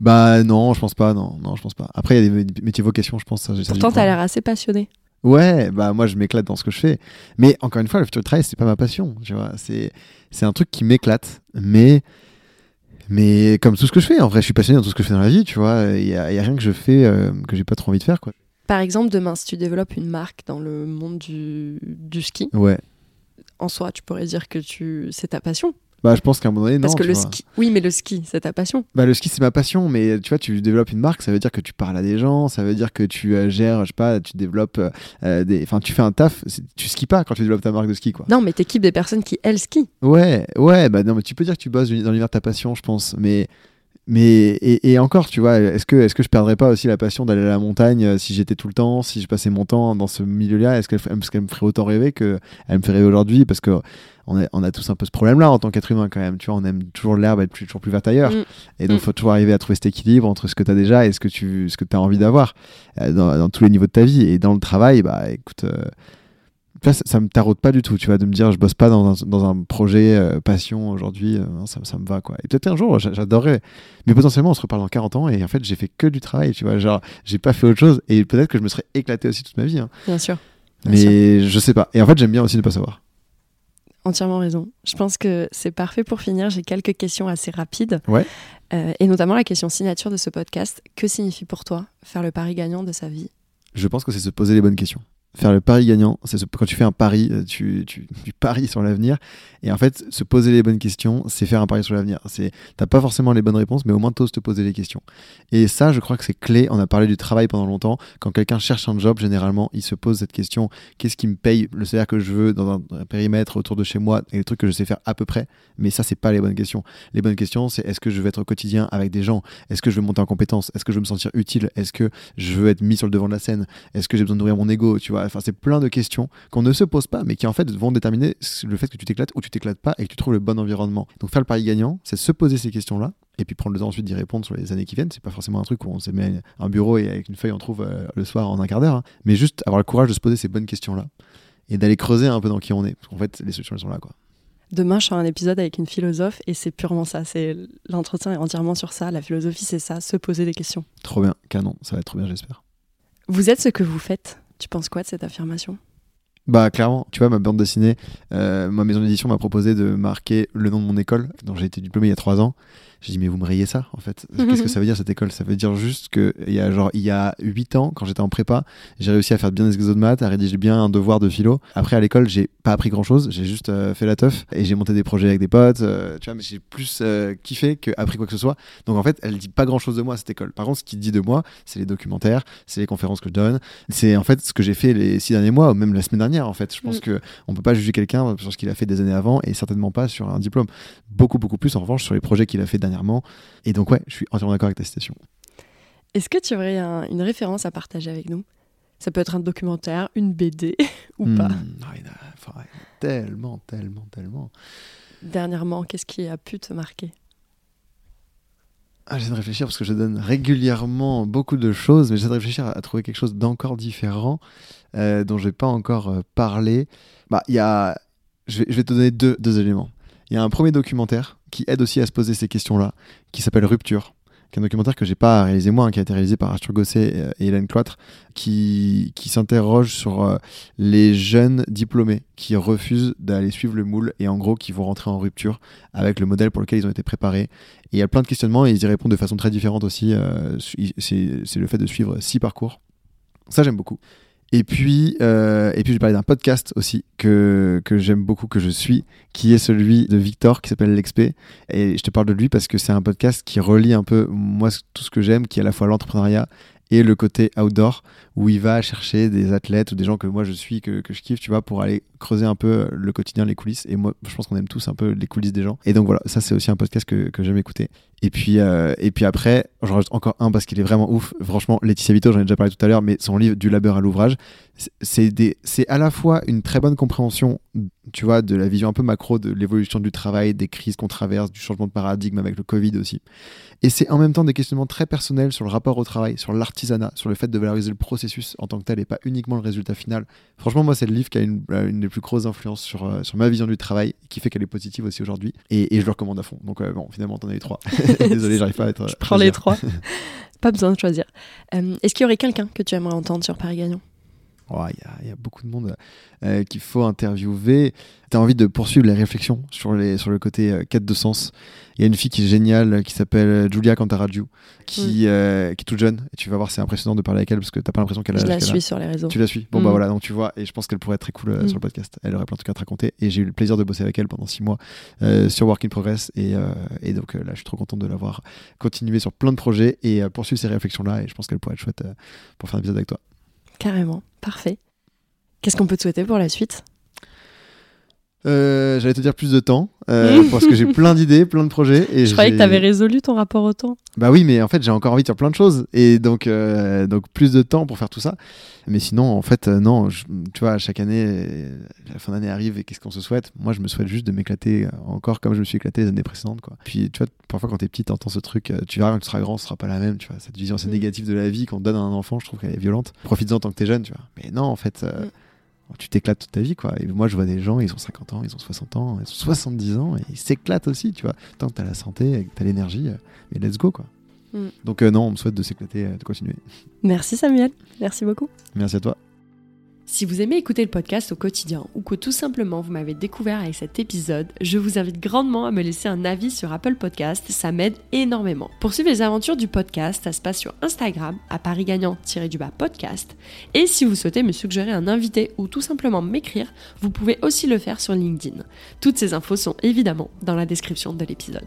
Bah non, je pense pas, non, non, je pense pas. Après, il y a des métiers vocation, je pense. Ça, Pourtant, t'as l'air assez passionné. Ouais, bah moi je m'éclate dans ce que je fais. Mais encore une fois, le futur travail, c'est pas ma passion, tu vois. C'est, c'est un truc qui m'éclate, mais, mais comme tout ce que je fais, en vrai, je suis passionné dans tout ce que je fais dans la vie, tu vois. Il y a, il y a rien que je fais euh, que j'ai pas trop envie de faire, quoi. Par exemple, demain, si tu développes une marque dans le monde du, du ski, Ouais. En soi, tu pourrais dire que tu c'est ta passion. Bah je pense qu'à un moment donné, non. Parce que le vois. ski, oui, mais le ski, c'est ta passion. Bah, le ski, c'est ma passion, mais tu vois, tu développes une marque, ça veut dire que tu parles à des gens, ça veut dire que tu euh, gères, je sais pas, tu développes euh, des. Enfin, tu fais un taf, tu skis pas quand tu développes ta marque de ski, quoi. Non, mais t'équipes des personnes qui, elles, skient. Ouais, ouais, bah non, mais tu peux dire que tu bosses dans l'univers de ta passion, je pense, mais. Mais et, et encore, tu vois, est-ce que est-ce que je perdrais pas aussi la passion d'aller à la montagne euh, si j'étais tout le temps, si je passais mon temps dans ce milieu-là, est-ce qu'elle est-ce qu'elle me ferait autant rêver que elle me fait rêver aujourd'hui? Parce que on a, on a tous un peu ce problème-là en tant qu'être humain quand même, tu vois, on aime toujours l'herbe être plus, toujours plus verte ailleurs. Mm. Et donc, Mm. il faut toujours arriver à trouver cet équilibre entre ce que tu as déjà et ce que tu ce que as envie d'avoir euh, dans, dans tous les niveaux de ta vie. Et dans le travail, bah écoute, euh, ça, ça me taraude pas du tout, tu vois, de me dire je bosse pas dans un, dans un projet euh, passion aujourd'hui, euh, ça, ça me va quoi. Et peut-être un jour, j'a- j'adorerais. Mais potentiellement, on se reparle dans 40 ans et en fait, j'ai fait que du travail, tu vois, genre, j'ai pas fait autre chose et peut-être que je me serais éclaté aussi toute ma vie. hein. Bien sûr. Bien Mais je sais pas. Et en fait, j'aime bien aussi ne pas savoir. Entièrement raison. Je pense que c'est parfait pour finir. J'ai quelques questions assez rapides. Ouais. Euh, et notamment la question signature de ce podcast. Que signifie pour toi faire le pari gagnant de sa vie? Je pense que c'est se poser les bonnes questions. Faire le pari gagnant, c'est quand tu fais un pari, euh, tu, tu, tu paries sur l'avenir. Et en fait, se poser les bonnes questions, c'est faire un pari sur l'avenir. C'est, t'as pas forcément les bonnes réponses, mais au moins t'oses te poser les questions. Et ça, je crois que c'est clé. On a parlé du travail pendant longtemps. Quand quelqu'un cherche un job, généralement, il se pose cette question qu'est-ce qui me paye le salaire que je veux dans un, périmètre autour de chez moi et les trucs que je sais faire à peu près? Mais ça, c'est pas les bonnes questions. Les bonnes questions, c'est est-ce que je veux être au quotidien avec des gens? Est-ce que je veux monter en compétences Est-ce que je veux me sentir utile? Est-ce que je veux être mis sur le devant de la scène? Est-ce que j'ai besoin de nourrir mon ego? Tu vois, enfin, c'est plein de questions qu'on ne se pose pas, mais qui en fait vont déterminer le fait que tu t'éclates ou tu t'éclates pas et que tu trouves le bon environnement. Donc faire le pari gagnant, c'est se poser ces questions-là et puis prendre le temps ensuite d'y répondre sur les années qui viennent. C'est pas forcément un truc où on se met un bureau et avec une feuille on trouve euh, le soir en un quart d'heure, hein. mais juste avoir le courage de se poser ces bonnes questions-là et d'aller creuser un peu dans qui on est. Parce qu'en fait, les solutions elles sont là, quoi. Demain, je ferai un épisode avec une philosophe et c'est purement ça. C'est l'entretien est entièrement sur ça. La philosophie, c'est ça, se poser des questions. Trop bien, canon, ça va être trop bien, j'espère. Vous êtes ce que vous faites. Tu penses quoi de cette affirmation? Bah clairement, tu vois, ma bande dessinée, euh, ma maison d'édition m'a proposé de marquer le nom de mon école, dont j'ai été diplômé il y a trois ans. J'ai dit mais vous me rayez ça en fait. Qu'est-ce que ça veut dire cette école? Ça veut dire juste que il y a genre il y a 8 ans quand j'étais en prépa, j'ai réussi à faire bien des exos de maths, à rédiger bien un devoir de philo. Après à l'école, j'ai pas appris grand-chose, j'ai juste euh, fait la teuf et j'ai monté des projets avec des potes, euh, tu vois, mais j'ai plus kiffé que appris quoi que ce soit. Donc en fait, elle dit pas grand-chose de moi cette école. Par contre, ce qui dit de moi, c'est les documentaires, c'est les conférences que je donne, c'est en fait ce que j'ai fait les six derniers mois ou même la semaine dernière en fait. Je pense Mm. que on peut pas juger quelqu'un sur ce qu'il a fait des années avant et certainement pas sur un diplôme. Beaucoup beaucoup plus en revanche sur les projets qu'il a fait dernièrement. Et donc ouais, je suis entièrement d'accord avec ta citation. Est-ce que tu aurais un- une référence à partager avec nous? Ça peut être un documentaire, une BD ou Hmm, pas. non, il y en a- enfin, il y a tellement, tellement, tellement. Dernièrement, qu'est-ce qui a pu te marquer? Ah, j'essaie de réfléchir parce que je donne régulièrement beaucoup de choses, mais j'essaie de réfléchir à, à trouver quelque chose d'encore différent euh, dont je vais pas encore euh, parlé. Bah, y a, je vais, te donner deux, deux éléments. Il y a un premier documentaire qui aide aussi à se poser ces questions-là, qui s'appelle Rupture, qui est un documentaire que j'ai pas réalisé moi, hein, qui a été réalisé par Arthur Gosset et Hélène Cloître, qui, qui s'interroge sur euh, les jeunes diplômés qui refusent d'aller suivre le moule et en gros qui vont rentrer en rupture avec le modèle pour lequel ils ont été préparés. Et il y a plein de questionnements et ils y répondent de façon très différente aussi. Euh, c'est le fait de suivre six parcours. Ça, j'aime beaucoup. Et puis, euh, et puis je vais parler d'un podcast aussi que, que j'aime beaucoup, que je suis, qui est celui de Victor, qui s'appelle L'Expé. Et je te parle de lui parce que c'est un podcast qui relie un peu, moi, tout ce que j'aime, qui est à la fois l'entrepreneuriat et le côté outdoor où il va chercher des athlètes ou des gens que moi je suis, que, que, je kiffe, tu vois, pour aller creuser un peu le quotidien, les coulisses. Et moi, je pense qu'on aime tous un peu les coulisses des gens. Et donc voilà, ça c'est aussi un podcast que, que j'aime écouter. Et puis, euh, et puis après, j'en rajoute encore un parce qu'il est vraiment ouf. Franchement, Laetitia Vito, j'en ai déjà parlé tout à l'heure, mais son livre Du labeur à l'ouvrage, c'est à la fois une très bonne compréhension, tu vois, de la vision un peu macro de l'évolution du travail, des crises qu'on traverse, du changement de paradigme avec le Covid aussi. Et c'est en même temps des questionnements très personnels sur le rapport au travail, sur l'artisanat, sur le fait de valoriser le processus en tant que tel et pas uniquement le résultat final. Franchement, moi, c'est le livre qui a une, une, des plus grosses influences sur, euh, sur ma vision du travail, qui fait qu'elle est positive aussi aujourd'hui. Et, et, je le recommande à fond. Donc, euh, bon, finalement, t'en as eu trois. Désolé, j'arrive pas à être. Je prends les trois. pas besoin de choisir. Est-ce qu'il y aurait quelqu'un que tu aimerais entendre sur Paris Gagnant Oh, il y, y, a beaucoup de monde euh, qu'il faut interviewer. Tu as envie de poursuivre les réflexions sur, les, sur le côté euh, quête de sens. Il y a une fille qui est géniale qui s'appelle Julia Cantaraju, qui, mm. euh, qui est toute jeune. Et tu vas voir, c'est impressionnant de parler avec elle parce que tu pas l'impression qu'elle a. Je la suis sur les réseaux. Tu la suis. Bon, bah Mm. voilà, donc tu vois. Et je pense qu'elle pourrait être très cool euh, Mm. sur le podcast. Elle aurait plein de trucs à te raconter. Et j'ai eu le plaisir de bosser avec elle pendant six mois euh, sur Work in Progress. Et, euh, et donc euh, là, je suis trop content de l'avoir continué sur plein de projets et euh, poursuivre ces réflexions-là. Et je pense qu'elle pourrait être chouette euh, pour faire un épisode avec toi. Carrément, parfait. Qu'est-ce qu'on peut te souhaiter pour la suite? Euh, J'allais te dire plus de temps euh, parce que j'ai plein d'idées, plein de projets. Et Je croyais que tu avais résolu ton rapport au temps. Bah oui, mais en fait, j'ai encore envie de faire plein de choses et donc, euh, donc plus de temps pour faire tout ça. Mais sinon, en fait, non, je- tu vois, chaque année, la fin d'année arrive et qu'est-ce qu'on se souhaite? Moi, je me souhaite juste de m'éclater encore comme je me suis éclaté les années précédentes, quoi. Puis, tu vois, parfois quand t'es petit, t'entends ce truc, tu verras quand tu seras grand, ce sera pas la même, tu vois. Cette vision assez Mm. négative de la vie qu'on donne à un enfant, je trouve qu'elle est violente. Profites-en tant que t'es jeune, tu vois. Mais non, en fait. Mm. Tu t'éclates toute ta vie, quoi. Et moi, je vois des gens, ils ont 50 ans, ils ont 60 ans, ils ont 70 ans, et ils s'éclatent aussi, tu vois. Tant que t'as la santé et que t'as l'énergie, euh, mais let's go, quoi. Mm. Donc, euh, non, on me souhaite de s'éclater, euh, de continuer. Merci Samuel, merci beaucoup. Merci à toi. Si vous aimez écouter le podcast au quotidien ou que tout simplement vous m'avez découvert avec cet épisode, je vous invite grandement à me laisser un avis sur Apple Podcast, ça m'aide énormément. Pour suivre les aventures du podcast, ça se passe sur Instagram à Paris Gagnant-du-bas podcast. Et si vous souhaitez me suggérer un invité ou tout simplement m'écrire, vous pouvez aussi le faire sur LinkedIn. Toutes ces infos sont évidemment dans la description de l'épisode.